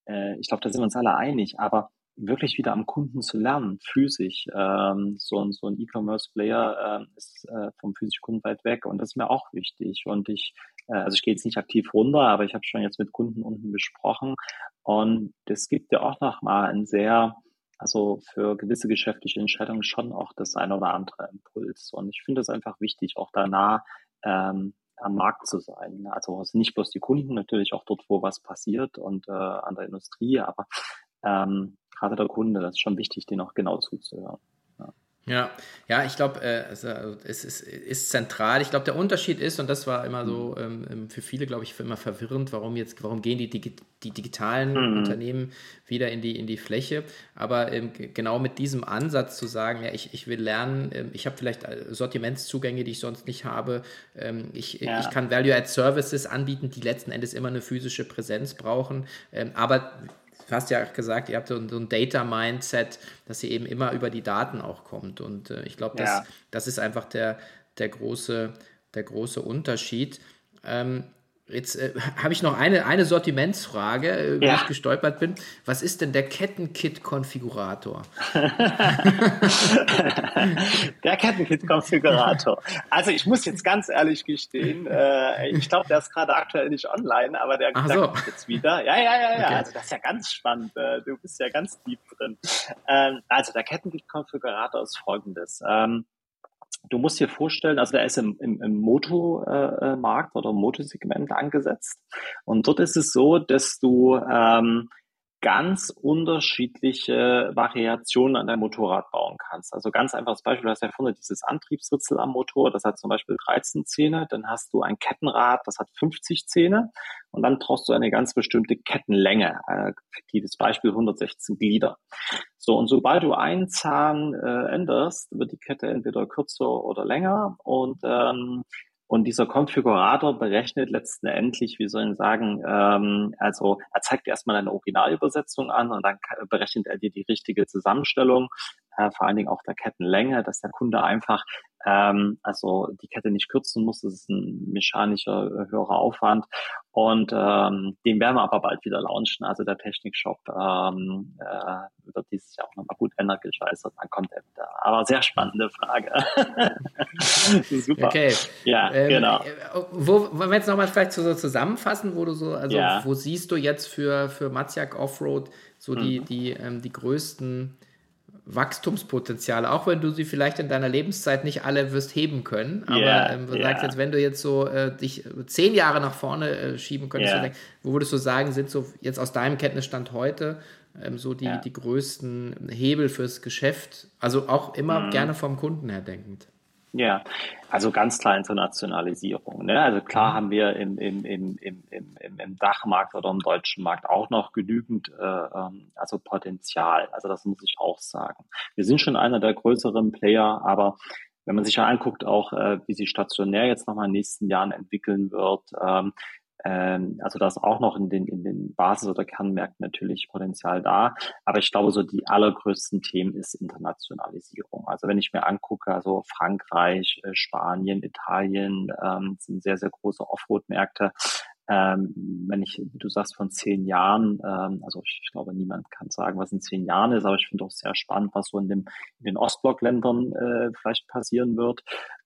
äh, ich glaube, da sind wir uns alle einig. Aber wirklich wieder am Kunden zu lernen, physisch. Ähm, so, ein so ein E-Commerce-Player äh, ist äh, vom physischen Kunden weit weg und das ist mir auch wichtig. Und ich, äh, also ich gehe jetzt nicht aktiv runter, aber ich habe schon jetzt mit Kunden unten gesprochen und es gibt ja auch noch mal ein sehr, also für gewisse geschäftliche Entscheidungen schon auch das ein oder andere Impuls. Und ich finde es einfach wichtig, auch danach ähm, am Markt zu sein. Also nicht bloß die Kunden, natürlich auch dort, wo was passiert und äh, an der Industrie, aber ähm, gerade der Kunde, das ist schon wichtig, den auch genau zuzuhören. Ja, ja, ich glaube, äh, also, es ist, ist, zentral. Ich glaube, der Unterschied ist, und das war immer so mhm. ähm, für viele, glaube ich, immer verwirrend, warum jetzt, warum gehen die, Digi die digitalen mhm. Unternehmen wieder in die, in die Fläche. Aber ähm, genau mit diesem Ansatz zu sagen, ja, ich, ich will lernen, ähm, ich habe vielleicht äh, Sortimentszugänge, die ich sonst nicht habe. Ähm, ich, ja. ich kann Value-Add Services anbieten, die letzten Endes immer eine physische Präsenz brauchen. Ähm, aber hast ja gesagt, ihr habt so, ein Data-Mindset, dass ihr eben immer über die Daten auch kommt. Und äh, ich glaube, das, ja. das ist einfach der, der, große, der große Unterschied. Ähm, Jetzt äh, habe ich noch eine, eine Sortimentsfrage, äh, über ja. die ich gestolpert bin. Was ist denn der Kettenkit-Konfigurator? der Kettenkit-Konfigurator. Also ich muss jetzt ganz ehrlich gestehen, äh, ich glaube, der ist gerade aktuell nicht online, aber der, Ach so. kommt jetzt wieder. Ja, ja, ja, ja. Okay. Also das ist ja ganz spannend. Äh, du bist ja ganz deep drin. Ähm, also der Kettenkit-Konfigurator ist folgendes. Ähm, du musst dir vorstellen, also der ist im, im, im Moto-Markt äh, oder im Motosegment angesetzt. Und dort ist es so, dass du ähm, ganz unterschiedliche Variationen an deinem Motorrad bauen kannst. Also ganz einfaches Beispiel, du hast ja vorne dieses Antriebsritzel am Motor, das hat zum Beispiel 13 Zähne, dann hast du ein Kettenrad, das hat 50 Zähne und dann brauchst du eine ganz bestimmte Kettenlänge, äh, fiktives Beispiel 116 Glieder. So, und sobald du einen Zahn äh, änderst, wird die Kette entweder kürzer oder länger und ähm, und dieser Konfigurator berechnet letztendlich, wie soll ich sagen, ähm, also er zeigt erstmal eine Originalübersetzung an und dann berechnet er dir die richtige Zusammenstellung, äh, vor allen Dingen auch der Kettenlänge, dass der Kunde einfach ähm, also die Kette nicht kürzen muss. Das ist ein mechanischer äh, höherer Aufwand. Und ähm, den werden wir aber bald wieder launchen. Also der Technikshop ähm, äh, wird dieses Jahr auch nochmal gut und dann kommt er wieder. Aber sehr spannende Frage. Super. Okay. Ja, ähm, genau. Äh, wo, wollen wir jetzt nochmal vielleicht so zusammenfassen, wo du so, also ja. wo siehst du jetzt für, für Matzjak Offroad so die, mhm. die, ähm, die größten Wachstumspotenziale, auch wenn du sie vielleicht in deiner Lebenszeit nicht alle wirst heben können. Aber yeah, ähm, du yeah. sagst jetzt, wenn du jetzt so äh, dich zehn Jahre nach vorne äh, schieben könntest, yeah. wo würdest du sagen, sind so jetzt aus deinem Kenntnisstand heute ähm, so die, ja. die größten Hebel fürs Geschäft? Also auch immer mhm. gerne vom Kunden her denkend. Ja, also ganz klar Internationalisierung. Ne? Also klar mhm. haben wir im, im, im, im, im, im Dachmarkt oder im deutschen Markt auch noch genügend äh, ähm, also Potenzial. Also das muss ich auch sagen. Wir sind schon einer der größeren Player, aber wenn man sich ja anguckt, auch äh, wie sich stationär jetzt nochmal in den nächsten Jahren entwickeln wird, ähm, Ähm, also da ist auch noch in den, in den Basis- oder Kernmärkten natürlich Potenzial da. Aber ich glaube, so die allergrößten Themen ist Internationalisierung. Also wenn ich mir angucke, also Frankreich, äh, Spanien, Italien ähm, sind sehr, sehr große Offroad-Märkte. Ähm, wenn ich, du sagst, von zehn Jahren, ähm, also ich, ich, glaube, niemand kann sagen, was in zehn Jahren ist, aber ich finde auch sehr spannend, was so in, dem, in den Ostblockländern äh, vielleicht passieren wird.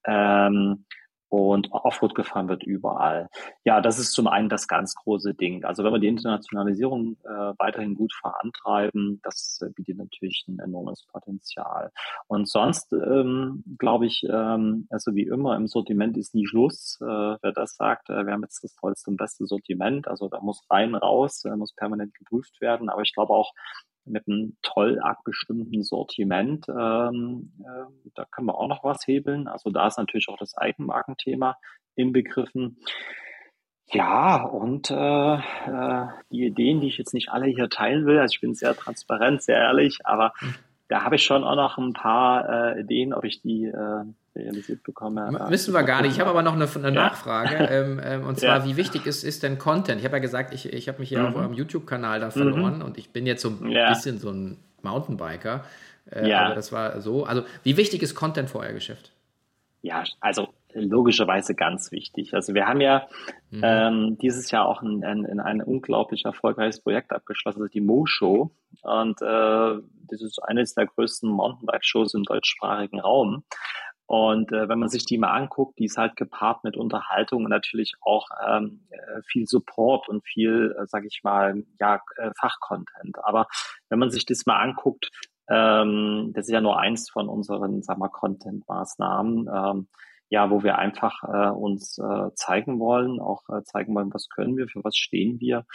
Ähm, und Offroad gefahren wird überall. Ja, das ist zum einen das ganz große Ding. Also wenn wir die Internationalisierung äh, weiterhin gut vorantreiben, das äh, bietet natürlich ein enormes Potenzial. Und sonst ähm, glaube ich, ähm, also wie immer im Sortiment ist nie Schluss. Äh, wer das sagt, äh, wir haben jetzt das tollste und beste Sortiment. Also da muss rein, raus, äh, muss permanent geprüft werden. Aber ich glaube auch, mit einem toll abgestimmten Sortiment. Ähm, äh, da können wir auch noch was hebeln. Also da ist natürlich auch das Eigenmarkenthema inbegriffen. Ja, und äh, äh, die Ideen, die ich jetzt nicht alle hier teilen will, also ich bin sehr transparent, sehr ehrlich, aber hm. Da habe ich schon auch noch ein paar äh, Ideen, ob ich die äh, realisiert bekomme. Wissen wir gar nicht. Ich habe aber noch eine, eine Nachfrage. Ähm, ähm, und zwar, ja. wie wichtig ist, ist denn Content? Ich habe ja gesagt, ich, ich habe mich hier mhm. auf eurem YouTube-Kanal da verloren mhm. und ich bin jetzt so ein ja. bisschen so ein Mountainbiker. Äh, ja. Aber das war so. Also, wie wichtig ist Content für euer Geschäft? Ja, also logischerweise ganz wichtig. Also wir haben ja mhm. ähm, dieses Jahr auch ein, ein, ein, unglaublich erfolgreiches Projekt abgeschlossen, also die Mo-Show. Und äh, das ist eines der größten Mountainbike-Shows im deutschsprachigen Raum. Und äh, wenn man sich die mal anguckt, die ist halt gepaart mit Unterhaltung und natürlich auch ähm, äh, viel Support und viel, äh, sage ich mal, ja, äh, Fachcontent. Aber wenn man sich das mal anguckt, ähm, das ist ja nur eins von unseren, sagen wir, Content-Maßnahmen, ähm, ja, wo wir einfach äh, uns äh, zeigen wollen, auch äh, zeigen wollen, was können wir, für was stehen wir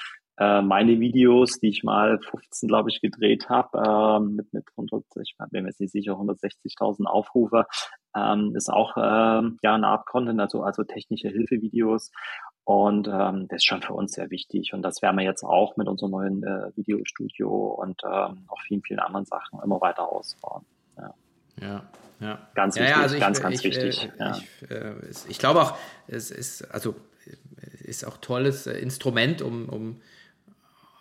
äh, meine Videos, die ich mal 15, glaube ich, gedreht habe, äh, mit, mit 100, ich bin mir jetzt nicht sicher, 160.000 Aufrufe, ähm, ist auch äh, ja eine Art Content, also, also technische Hilfevideos. Und ähm, das ist schon für uns sehr wichtig. Und das werden wir jetzt auch mit unserem neuen äh, Videostudio und ähm, auch vielen, vielen anderen Sachen immer weiter ausbauen. Ja. ja. Ganz wichtig, ja, ja, also ich, ganz, ganz ich, wichtig. Äh, ja. Ich, äh, ich, glaube auch, es ist, also, ist auch tolles Instrument, um, um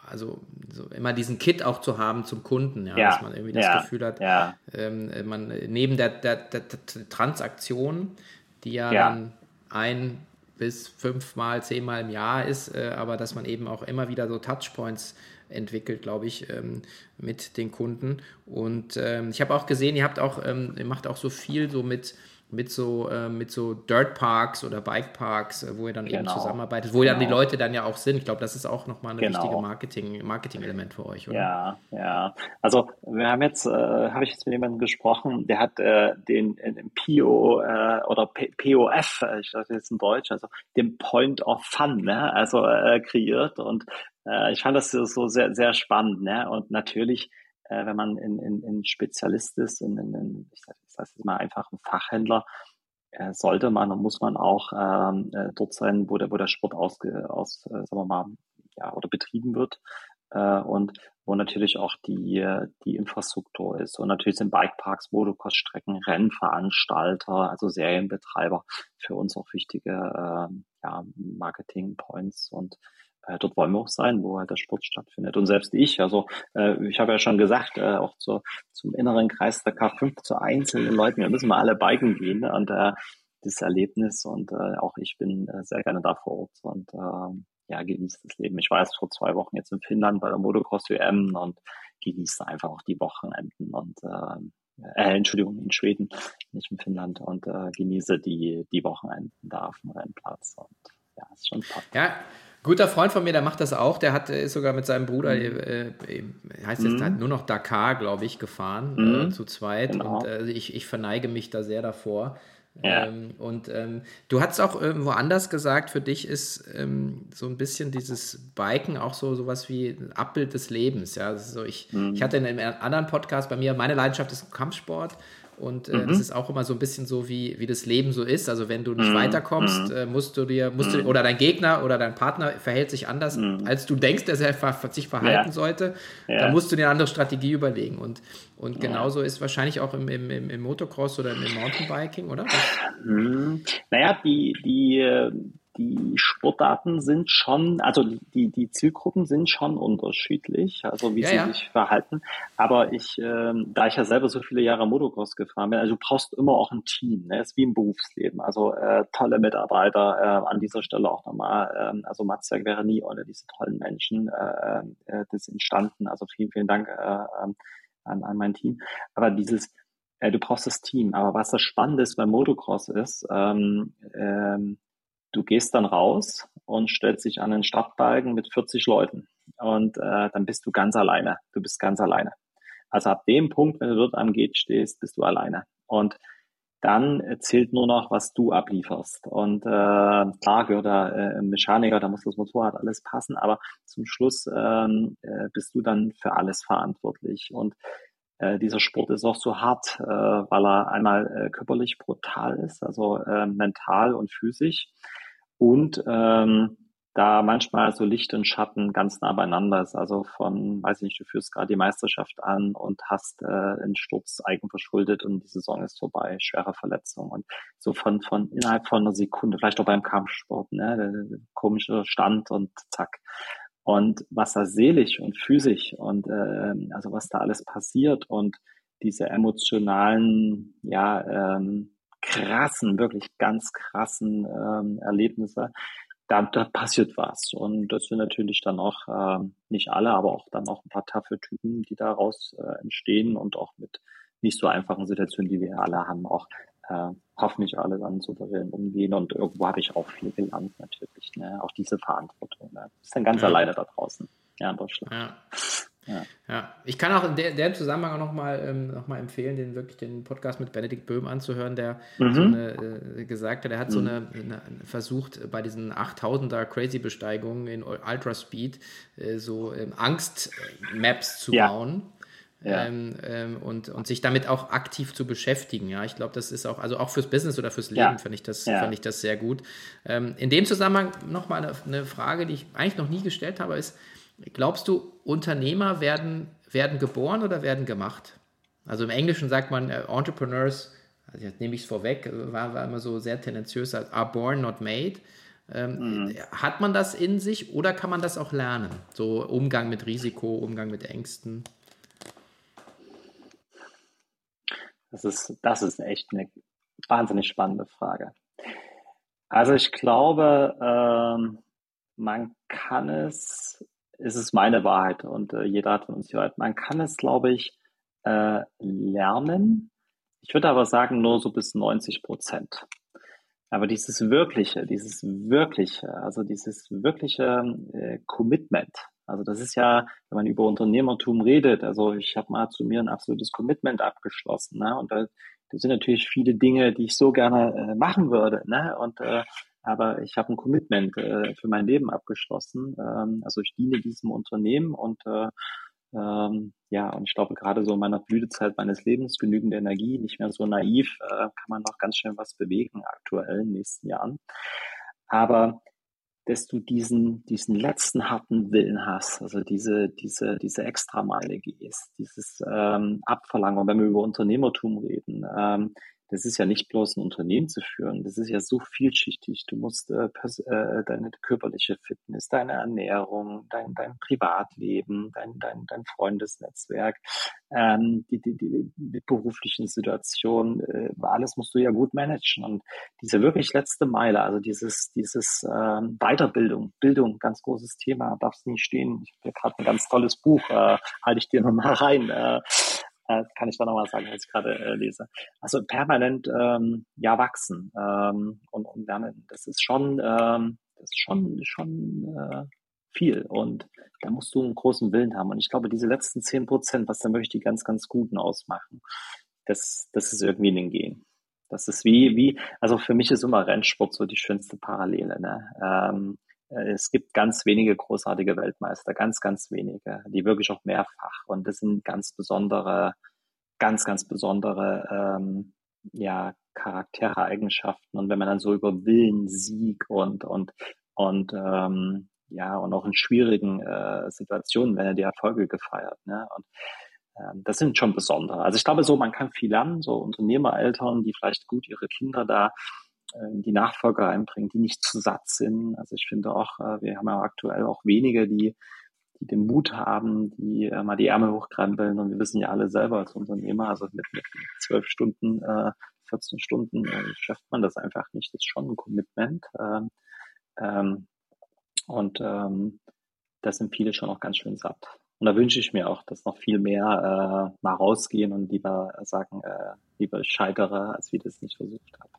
also so immer diesen Kit auch zu haben zum Kunden, ja, ja. dass man irgendwie das ja. Gefühl hat, ja. ähm, man neben der, der, der, der, Transaktion, die ja, dann ein bis fünfmal, zehnmal im Jahr ist, äh, aber dass man eben auch immer wieder so Touchpoints entwickelt, glaube ich, ähm, mit den Kunden. Und ähm, ich habe auch gesehen, ihr habt auch, ähm, ihr macht auch so viel so mit mit so, äh, mit so Dirt Parks oder Bike Parks, äh, wo ihr dann genau. eben zusammenarbeitet, wo genau. dann die Leute dann ja auch sind. Ich glaube, das ist auch nochmal ein genau. wichtiges Marketing, Marketing-Element für euch, oder? Ja, ja. Also wir haben jetzt, äh, habe ich jetzt mit jemandem gesprochen, der hat äh, den, äh, den PO oder P POF, ich sage jetzt in Deutsch, also den Point of Fun, ne? also kreiert und ich fand das so sehr, sehr spannend, ne? Und natürlich wenn man in, in, in Spezialist ist, in, in, in ich sage das jetzt mal einfach ein Fachhändler, äh, sollte man und muss man auch ähm, äh, dort sein, wo der, wo der Sport ausge, aus, äh, sagen wir mal, ja, oder betrieben wird äh, und wo natürlich auch die, die Infrastruktur ist. Und natürlich sind Bikeparks, Motocross-Strecken, Rennveranstalter, also Serienbetreiber für uns auch wichtige äh, ja, Marketing-Points und äh, dort wollen wir auch sein, wo halt der Sport stattfindet. Und selbst ich, also äh, ich habe ja schon gesagt, äh, auch zur, zum inneren Kreis der K5 zu einzelnen Leuten, wir müssen mal alle biken gehen ne? und äh, das Erlebnis und äh, auch ich bin äh, sehr gerne da vor Ort und äh, ja, genießt das Leben. Ich war jetzt vor zwei Wochen jetzt in Finnland bei der Motocross WM und genieße einfach auch die Wochenenden und äh, äh, Entschuldigung, in Schweden, nicht in Finnland und äh, genieße die, die Wochenenden da auf dem Rennplatz und ja, ist schon toll. Ja, Guter Freund von mir, der macht das auch. Der hat, ist sogar mit seinem Bruder, mhm. äh, äh heißt jetzt mhm. halt nur noch Dakar, glaube ich, gefahren, mhm. äh, zu zweit. Genau. Und äh, ich, ich verneige mich da sehr davor. Ja. Ähm, und ähm, du hast auch irgendwo anders gesagt, für dich ist ähm, so ein bisschen dieses Biken auch so sowas wie ein Abbild des Lebens. Ja, so ich, mhm. ich hatte in einem anderen Podcast bei mir, meine Leidenschaft ist Kampfsport und äh, mhm. das ist auch immer so ein bisschen so, wie, wie das Leben so ist. Also wenn du nicht mhm. weiterkommst, mhm. äh, musst du dir, musst du, mhm. oder dein Gegner oder dein Partner verhält sich anders, mhm. als du denkst, dass er sich verhalten ja. sollte, ja. dann musst du dir eine andere Strategie überlegen. Und, und genauso ja. ist wahrscheinlich auch im, im, im, Motocross oder im Mountainbiking, oder? Mhm. Naja, die, die, die Sportarten sind schon, also die, die Zielgruppen sind schon unterschiedlich, also wie ja, sie ja. sich verhalten. Aber ich, äh, da ich ja selber so viele Jahre Motocross gefahren bin, also du brauchst immer auch ein Team, ne? ist wie im Berufsleben. Also äh, tolle Mitarbeiter, äh, an dieser Stelle auch nochmal, äh, also Matzberg wäre nie ohne diese tollen Menschen äh, äh, das entstanden. Also vielen, vielen Dank äh, ähm, an, an mein Team. Aber dieses, äh, du brauchst das Team. Aber was das Spannende ist beim Motocross ist, ähm, ähm, du gehst dann raus und stellst dich an den Startbalken mit 40 Leuten. Und äh, dann bist du ganz alleine. Du bist ganz alleine. Also ab dem Punkt, wenn du dort am Gate stehst, bist du alleine. Und dann zählt nur noch, was du ablieferst. Und äh, klar gehört da äh, Mechaniker, da muss das Motorrad alles passen, aber zum Schluss ähm, äh, bist du dann für alles verantwortlich. Und äh, dieser Sport ist auch so hart, äh, weil er einmal äh, körperlich brutal ist, also äh, mental und physisch. Und ähm, da manchmal so Licht und Schatten ganz nah beieinander ist. Also von, weiß ich nicht, du führst gerade die Meisterschaft an und hast äh, einen Sturz eigenverschuldet und die Saison ist vorbei, schwere Verletzung. Und so von, von innerhalb von einer Sekunde, vielleicht auch beim Kampfsport, ne, der, der komische Stand und zack. Und was da seelisch und physisch und äh, also was da alles passiert und diese emotionalen, ja, ähm, krassen, wirklich ganz krassen ähm, Erlebnisse, da, da passiert was. Und das sind natürlich dann auch, ähm, nicht alle, aber auch dann auch ein paar taffe Typen, die daraus äh, entstehen und auch mit nicht so einfachen Situationen, die wir alle haben, auch äh, hoffentlich alle dann souverän umgehen. Und irgendwo habe ich auch viel gelernt natürlich. Ne? Auch diese Verantwortung. Ne? Ist dann ganz ja. alleine da draußen, ja, in Deutschland. Ja. Ja. ja. ich kann auch in der, der Zusammenhang auch nochmal ähm, noch mal empfehlen, den wirklich den Podcast mit Benedikt Böhm anzuhören, der mhm. so eine, äh, gesagt hat, er hat mhm. so eine, eine, versucht bei diesen 8000er Crazy-Besteigungen in Ultra Speed äh, so ähm, Angst-Maps zu ja. bauen. Ja. Ähm, ähm, und, und sich damit auch aktiv zu beschäftigen. Ja, ich glaube, das ist auch, also auch fürs Business oder fürs Leben ja. fand ich das, ja. fand ich das sehr gut. Ähm, in dem Zusammenhang nochmal eine, eine Frage, die ich eigentlich noch nie gestellt habe, ist, glaubst du, Unternehmer werden, werden geboren oder werden gemacht? Also im Englischen sagt man äh, Entrepreneurs, also jetzt nehme ich es vorweg, war, war immer so sehr tendenziös, are born, not made. Ähm, mhm. Hat man das in sich oder kann man das auch lernen? So Umgang mit Risiko, Umgang mit Ängsten? Das ist, das ist echt eine wahnsinnig spannende Frage. Also ich glaube, ähm, man kann es, es ist meine Wahrheit und äh, jeder hat von uns gehört, man kann es, glaube ich, äh, lernen. Ich würde aber sagen, nur so bis 90 Prozent. Aber dieses wirkliche, dieses wirkliche, also dieses wirkliche äh, Commitment, also das ist ja, wenn man über Unternehmertum redet, also ich habe mal zu mir ein absolutes Commitment abgeschlossen. Ne? Und da, da sind natürlich viele Dinge, die ich so gerne äh, machen würde. Ne? Und äh, aber ich habe ein Commitment äh, für mein Leben abgeschlossen. Ähm, also ich diene diesem Unternehmen und äh, ähm, ja, und ich glaube, gerade so in meiner Blütezeit meines Lebens, genügend Energie, nicht mehr so naiv, äh, kann man noch ganz schnell was bewegen aktuell in den nächsten Jahren. Aber dass du diesen, diesen letzten harten Willen hast, also diese, diese, diese Extrameile gehst, dieses ähm, Abverlangen, wenn wir über Unternehmertum reden, ähm, das ist ja nicht bloß ein Unternehmen zu führen, das ist ja so vielschichtig. Du musst äh, äh, deine körperliche Fitness, deine Ernährung, dein, dein Privatleben, dein, dein, dein Freundesnetzwerk, ähm, die, die, die, die beruflichen Situationen, äh, alles musst du ja gut managen. Und diese wirklich letzte Meile, also dieses, dieses ähm, Weiterbildung, Bildung, ganz großes Thema, darfst nicht stehen. Ich habe hier gerade ein ganz tolles Buch, äh, halte ich dir nochmal rein. Äh, äh, kann ich da nochmal sagen, was ich gerade äh, lese. Also permanent ähm, ja wachsen ähm, und, und lernen. Das ist schon, ähm, das ist schon, schon äh, viel. Und da musst du einen großen Willen haben. Und ich glaube, diese letzten zehn Prozent, was da möchte ich ganz, ganz guten ausmachen, das, das ist irgendwie in den Gehen. Das ist wie, wie, also für mich ist immer Rennsport so die schönste Parallele. Ne? Ähm, äh, es gibt ganz wenige großartige Weltmeister, ganz, ganz wenige, die wirklich auch mehrfach. Und das sind ganz besondere, ganz, ganz besondere ähm, ja, Charaktere, Eigenschaften. Und wenn man dann so über Willen, Sieg und, und, und ähm, ja, und auch in schwierigen äh, Situationen werden ja die Erfolge gefeiert. Ne? Und ähm, das sind schon besondere. Also ich glaube so, man kann viel lernen, so Unternehmereltern, die vielleicht gut ihre Kinder da die Nachfolger einbringen, die nicht zu satt sind. Also ich finde auch, äh, wir haben ja aktuell auch wenige, die, die den Mut haben, die äh, mal die Ärmel hochkrempeln. Und wir wissen ja alle selber als Unternehmer, also mit, zwölf Stunden, äh, 14 Stunden äh, schafft man das einfach nicht. Das ist schon ein Commitment. Ähm, ähm, und ähm, da sind viele schon noch ganz schön satt. Und da wünsche ich mir auch, dass noch viel mehr äh, mal rausgehen und lieber sagen, äh, lieber scheitere, als wie das nicht versucht hat.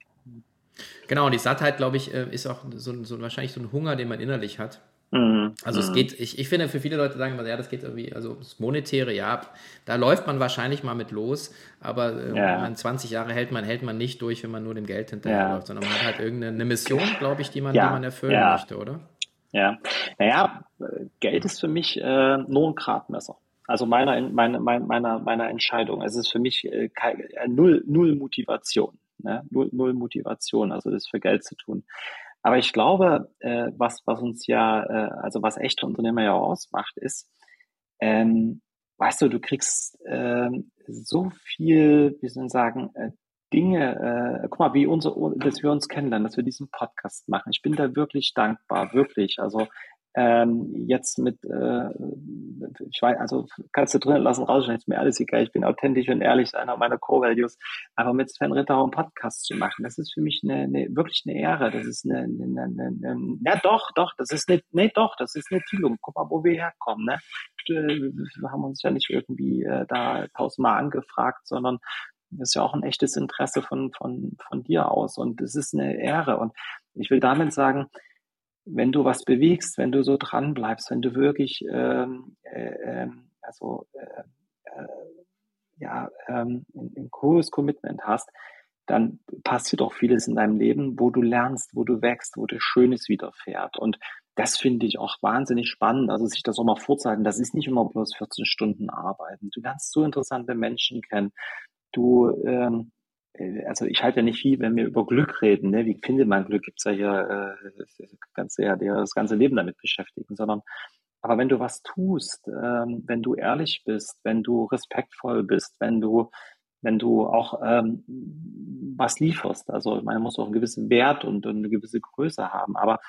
Genau, und die Sattheit, glaube ich, äh, ist auch so, so, wahrscheinlich so ein Hunger, den man innerlich hat. Mhm. Also es mhm. geht, ich, ich finde, für viele Leute sagen ja, das geht irgendwie, also das Monetäre, ja, da läuft man wahrscheinlich mal mit los, aber äh, ja. wenn man 20 Jahre hält, man hält man nicht durch, wenn man nur dem Geld hinterherläuft, ja. sondern man hat halt irgendeine Mission, glaube ich, die man, ja. die man erfüllen möchte, oder? Ja, naja, Geld ist für mich äh, nur ein Gradmesser. Also meiner, meiner, meiner, meiner Entscheidung. Es ist für mich äh, äh, null, null Motivation. Ne? Null, null Motivation, also das für Geld zu tun. Aber ich glaube, äh, was, was uns ja, äh, also was echte Unternehmer ja ausmacht, ist, ähm, weißt du, du kriegst äh, so viel, wie soll ich sagen, äh, Dinge, äh, guck mal, wie unser, dass wir uns kennenlernen, dass wir diesen Podcast machen. Ich bin da wirklich dankbar, wirklich. Also ähm, jetzt mit, äh, ich weiß, also kannst du drinnen lassen, rausschneiden, ist mir alles egal, ich bin authentisch und ehrlich, einer meiner Core-Values, aber mit Sven Ritter einen Podcast zu machen, das ist für mich eine, eine wirklich eine Ehre, das ist eine, eine, eine, eine ja doch, doch, das ist eine, nee, doch, das ist eine Tilung, guck mal, wo wir herkommen, ne? Wir haben uns ja nicht irgendwie äh, da tausendmal angefragt, sondern das ist ja auch ein echtes Interesse von, von, von dir aus. Und es ist eine Ehre. Und ich will damit sagen, wenn du was bewegst, wenn du so dran bleibst, wenn du wirklich ähm, äh, ähm, also äh, äh, ja ähm, ein, hohes Commitment hast, dann passiert auch vieles in deinem Leben, wo du lernst, wo du wächst, wo dir Schönes widerfährt. Und das finde ich auch wahnsinnig spannend, also sich das auch mal vorzuhalten. Das ist nicht immer bloß 14 Stunden arbeiten. Du lernst so interessante Menschen kennen. Du ähm, äh, also ich halte ja nicht viel, wenn wir über Glück reden. Ne? Wie findet man Glück? Gibt's ja hier äh, ganz ja, das ganze Leben damit beschäftigen, sondern aber wenn du was tust, ähm, wenn du ehrlich bist, wenn du respektvoll bist, wenn du wenn du auch ähm, was lieferst, also man muss auch einen gewissen Wert und, und eine gewisse Größe haben, aber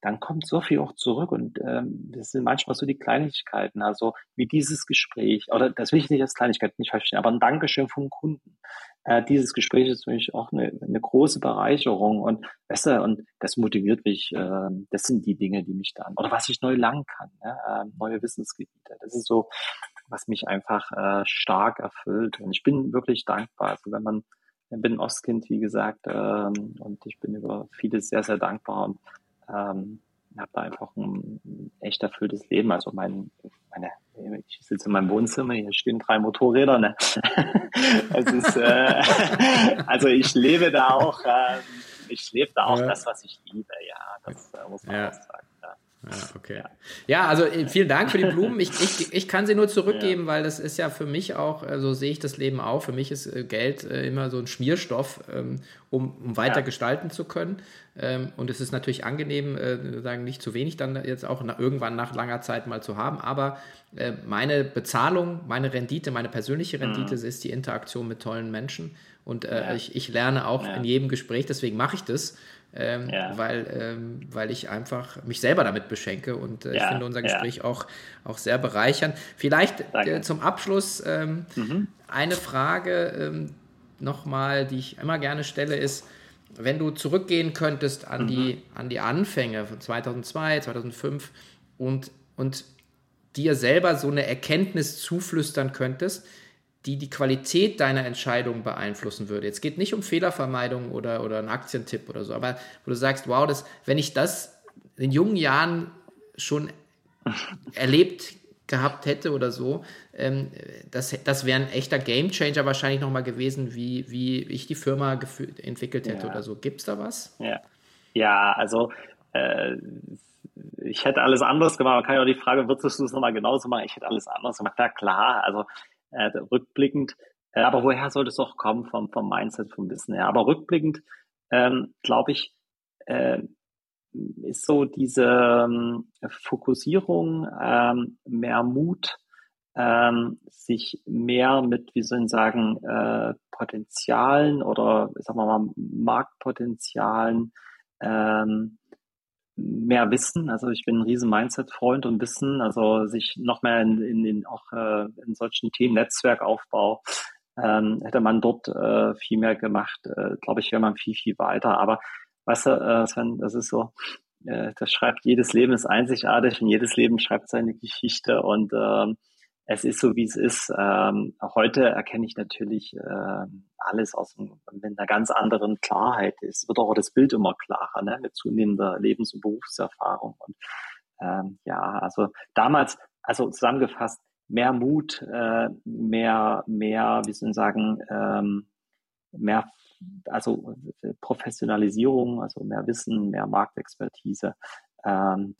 dann kommt so viel auch zurück und ähm, das sind manchmal so die Kleinigkeiten, also wie dieses Gespräch, oder das will ich nicht als Kleinigkeit nicht verstehen, aber ein Dankeschön vom Kunden. Äh, dieses Gespräch ist für mich auch eine, eine große Bereicherung und besser und das motiviert mich, äh, das sind die Dinge, die mich dann, oder was ich neu lernen kann, ne? äh, neue Wissensgebiete. Das ist so, was mich einfach äh, stark erfüllt und ich bin wirklich dankbar. Also wenn man, ich bin Ostkind, wie gesagt, ähm, und ich bin über vieles sehr, sehr dankbar und ähm, habe da einfach ein echt erfülltes Leben. Also mein, meine, ich sitze in meinem Wohnzimmer, hier stehen drei Motorräder. Ne? ist, äh, also ich lebe da auch, äh, ich lebe da auch ja. das, was ich liebe. Ja, das äh, muss man ja. auch sagen. Ja, okay. Ja, also äh, vielen Dank für die Blumen. Ich, ich, ich kann sie nur zurückgeben, ja. weil das ist ja für mich auch, so also sehe ich das Leben auch. Für mich ist äh, Geld äh, immer so ein Schmierstoff, ähm, um, um weiter ja. gestalten zu können. Ähm, und es ist natürlich angenehm, sagen nicht zu wenig dann jetzt auch irgendwann nach langer Zeit mal zu haben. Aber meine Bezahlung, meine Rendite, meine persönliche Rendite mhm. ist die Interaktion mit tollen Menschen. Und ja. ich, ich lerne auch in jedem Gespräch, deswegen mache ich das ähm, ja. weil, ähm, weil ich einfach mich selber damit beschenke und äh, ja. ich finde unser Gespräch ja. auch, auch sehr bereichernd. Vielleicht äh, zum Abschluss ähm, mhm. eine Frage ähm, nochmal, die ich immer gerne stelle, ist, wenn du zurückgehen könntest an, mhm. die, an die Anfänge von 2002, 2005 und, und dir selber so eine Erkenntnis zuflüstern könntest, die die Qualität deiner Entscheidung beeinflussen würde. Jetzt geht nicht um Fehlervermeidung oder, oder einen Aktientipp oder so, aber wo du sagst, wow, das, wenn ich das in jungen Jahren schon erlebt gehabt hätte oder so, ähm, das, das wäre ein echter Gamechanger wahrscheinlich nochmal gewesen, wie, wie ich die Firma entwickelt hätte ja. oder so. Gibt es da was? Ja, ja also äh, ich hätte alles anders gemacht. Man kann ja auch die Frage, würdest du es nochmal genauso machen? Ich hätte alles anders gemacht. Ja, klar. Also äh, rückblickend. Äh, aber woher soll das auch kommen vom, vom Mindset, vom Wissen her? Aber rückblickend, ähm, glaube ich, äh, ist so diese ähm, Fokussierung, ähm, mehr Mut, ähm, sich mehr mit, wie soll ich sagen, äh, Potenzialen oder sagen wir mal Marktpotenzialen ähm, mehr Wissen. Also ich bin ein riesen Mindset-Freund und Wissen, also sich noch mehr in, in, in auch äh, in solchen Themen Netzwerkaufbau ähm, hätte man dort äh, viel mehr gemacht, äh, glaube ich, wäre man viel, viel weiter. Aber weißt du, äh, Sven, das ist so, äh, das schreibt, jedes Leben ist einzigartig und jedes Leben schreibt seine Geschichte und ähm, es ist so, wie es ist. Ähm, heute erkenne ich natürlich äh, alles aus mit einer ganz anderen Klarheit. Es wird auch das Bild immer klarer, ne? mit zunehmender Lebens- und Berufserfahrung. Und ähm, ja, also damals, also zusammengefasst, mehr Mut, äh, mehr, mehr, wie soll ich sagen, ähm, mehr, also Professionalisierung, also mehr Wissen, mehr Marktexpertise. Ähm,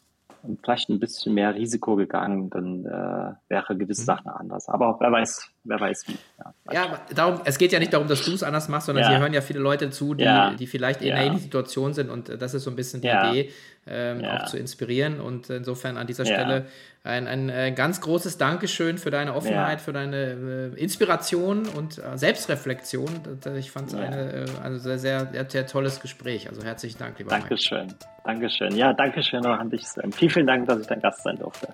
vielleicht ein bisschen mehr Risiko gegangen, dann äh, wäre gewisse mhm. Sachen anders. Aber wer weiß, wer weiß wie. Ja, ja darum, es geht ja nicht darum, dass du es anders machst, sondern ja. hier hören ja viele Leute zu, die, ja. die vielleicht in einer ähnlichen Situation sind und das ist so ein bisschen die Idee, ähm, auch zu inspirieren. Und insofern an dieser Stelle ein, ein, ein, ganz großes Dankeschön für deine Offenheit, für deine äh, Inspiration und äh, Selbstreflexion. Ich fand es ja. eine, äh, also sehr, sehr, sehr, tolles Gespräch. Also herzlichen Dank, lieber Dankeschön. Mike. Dankeschön. Ja, Dankeschön auch an dich. Vielen, vielen Dank, dass ich dein Gast sein durfte.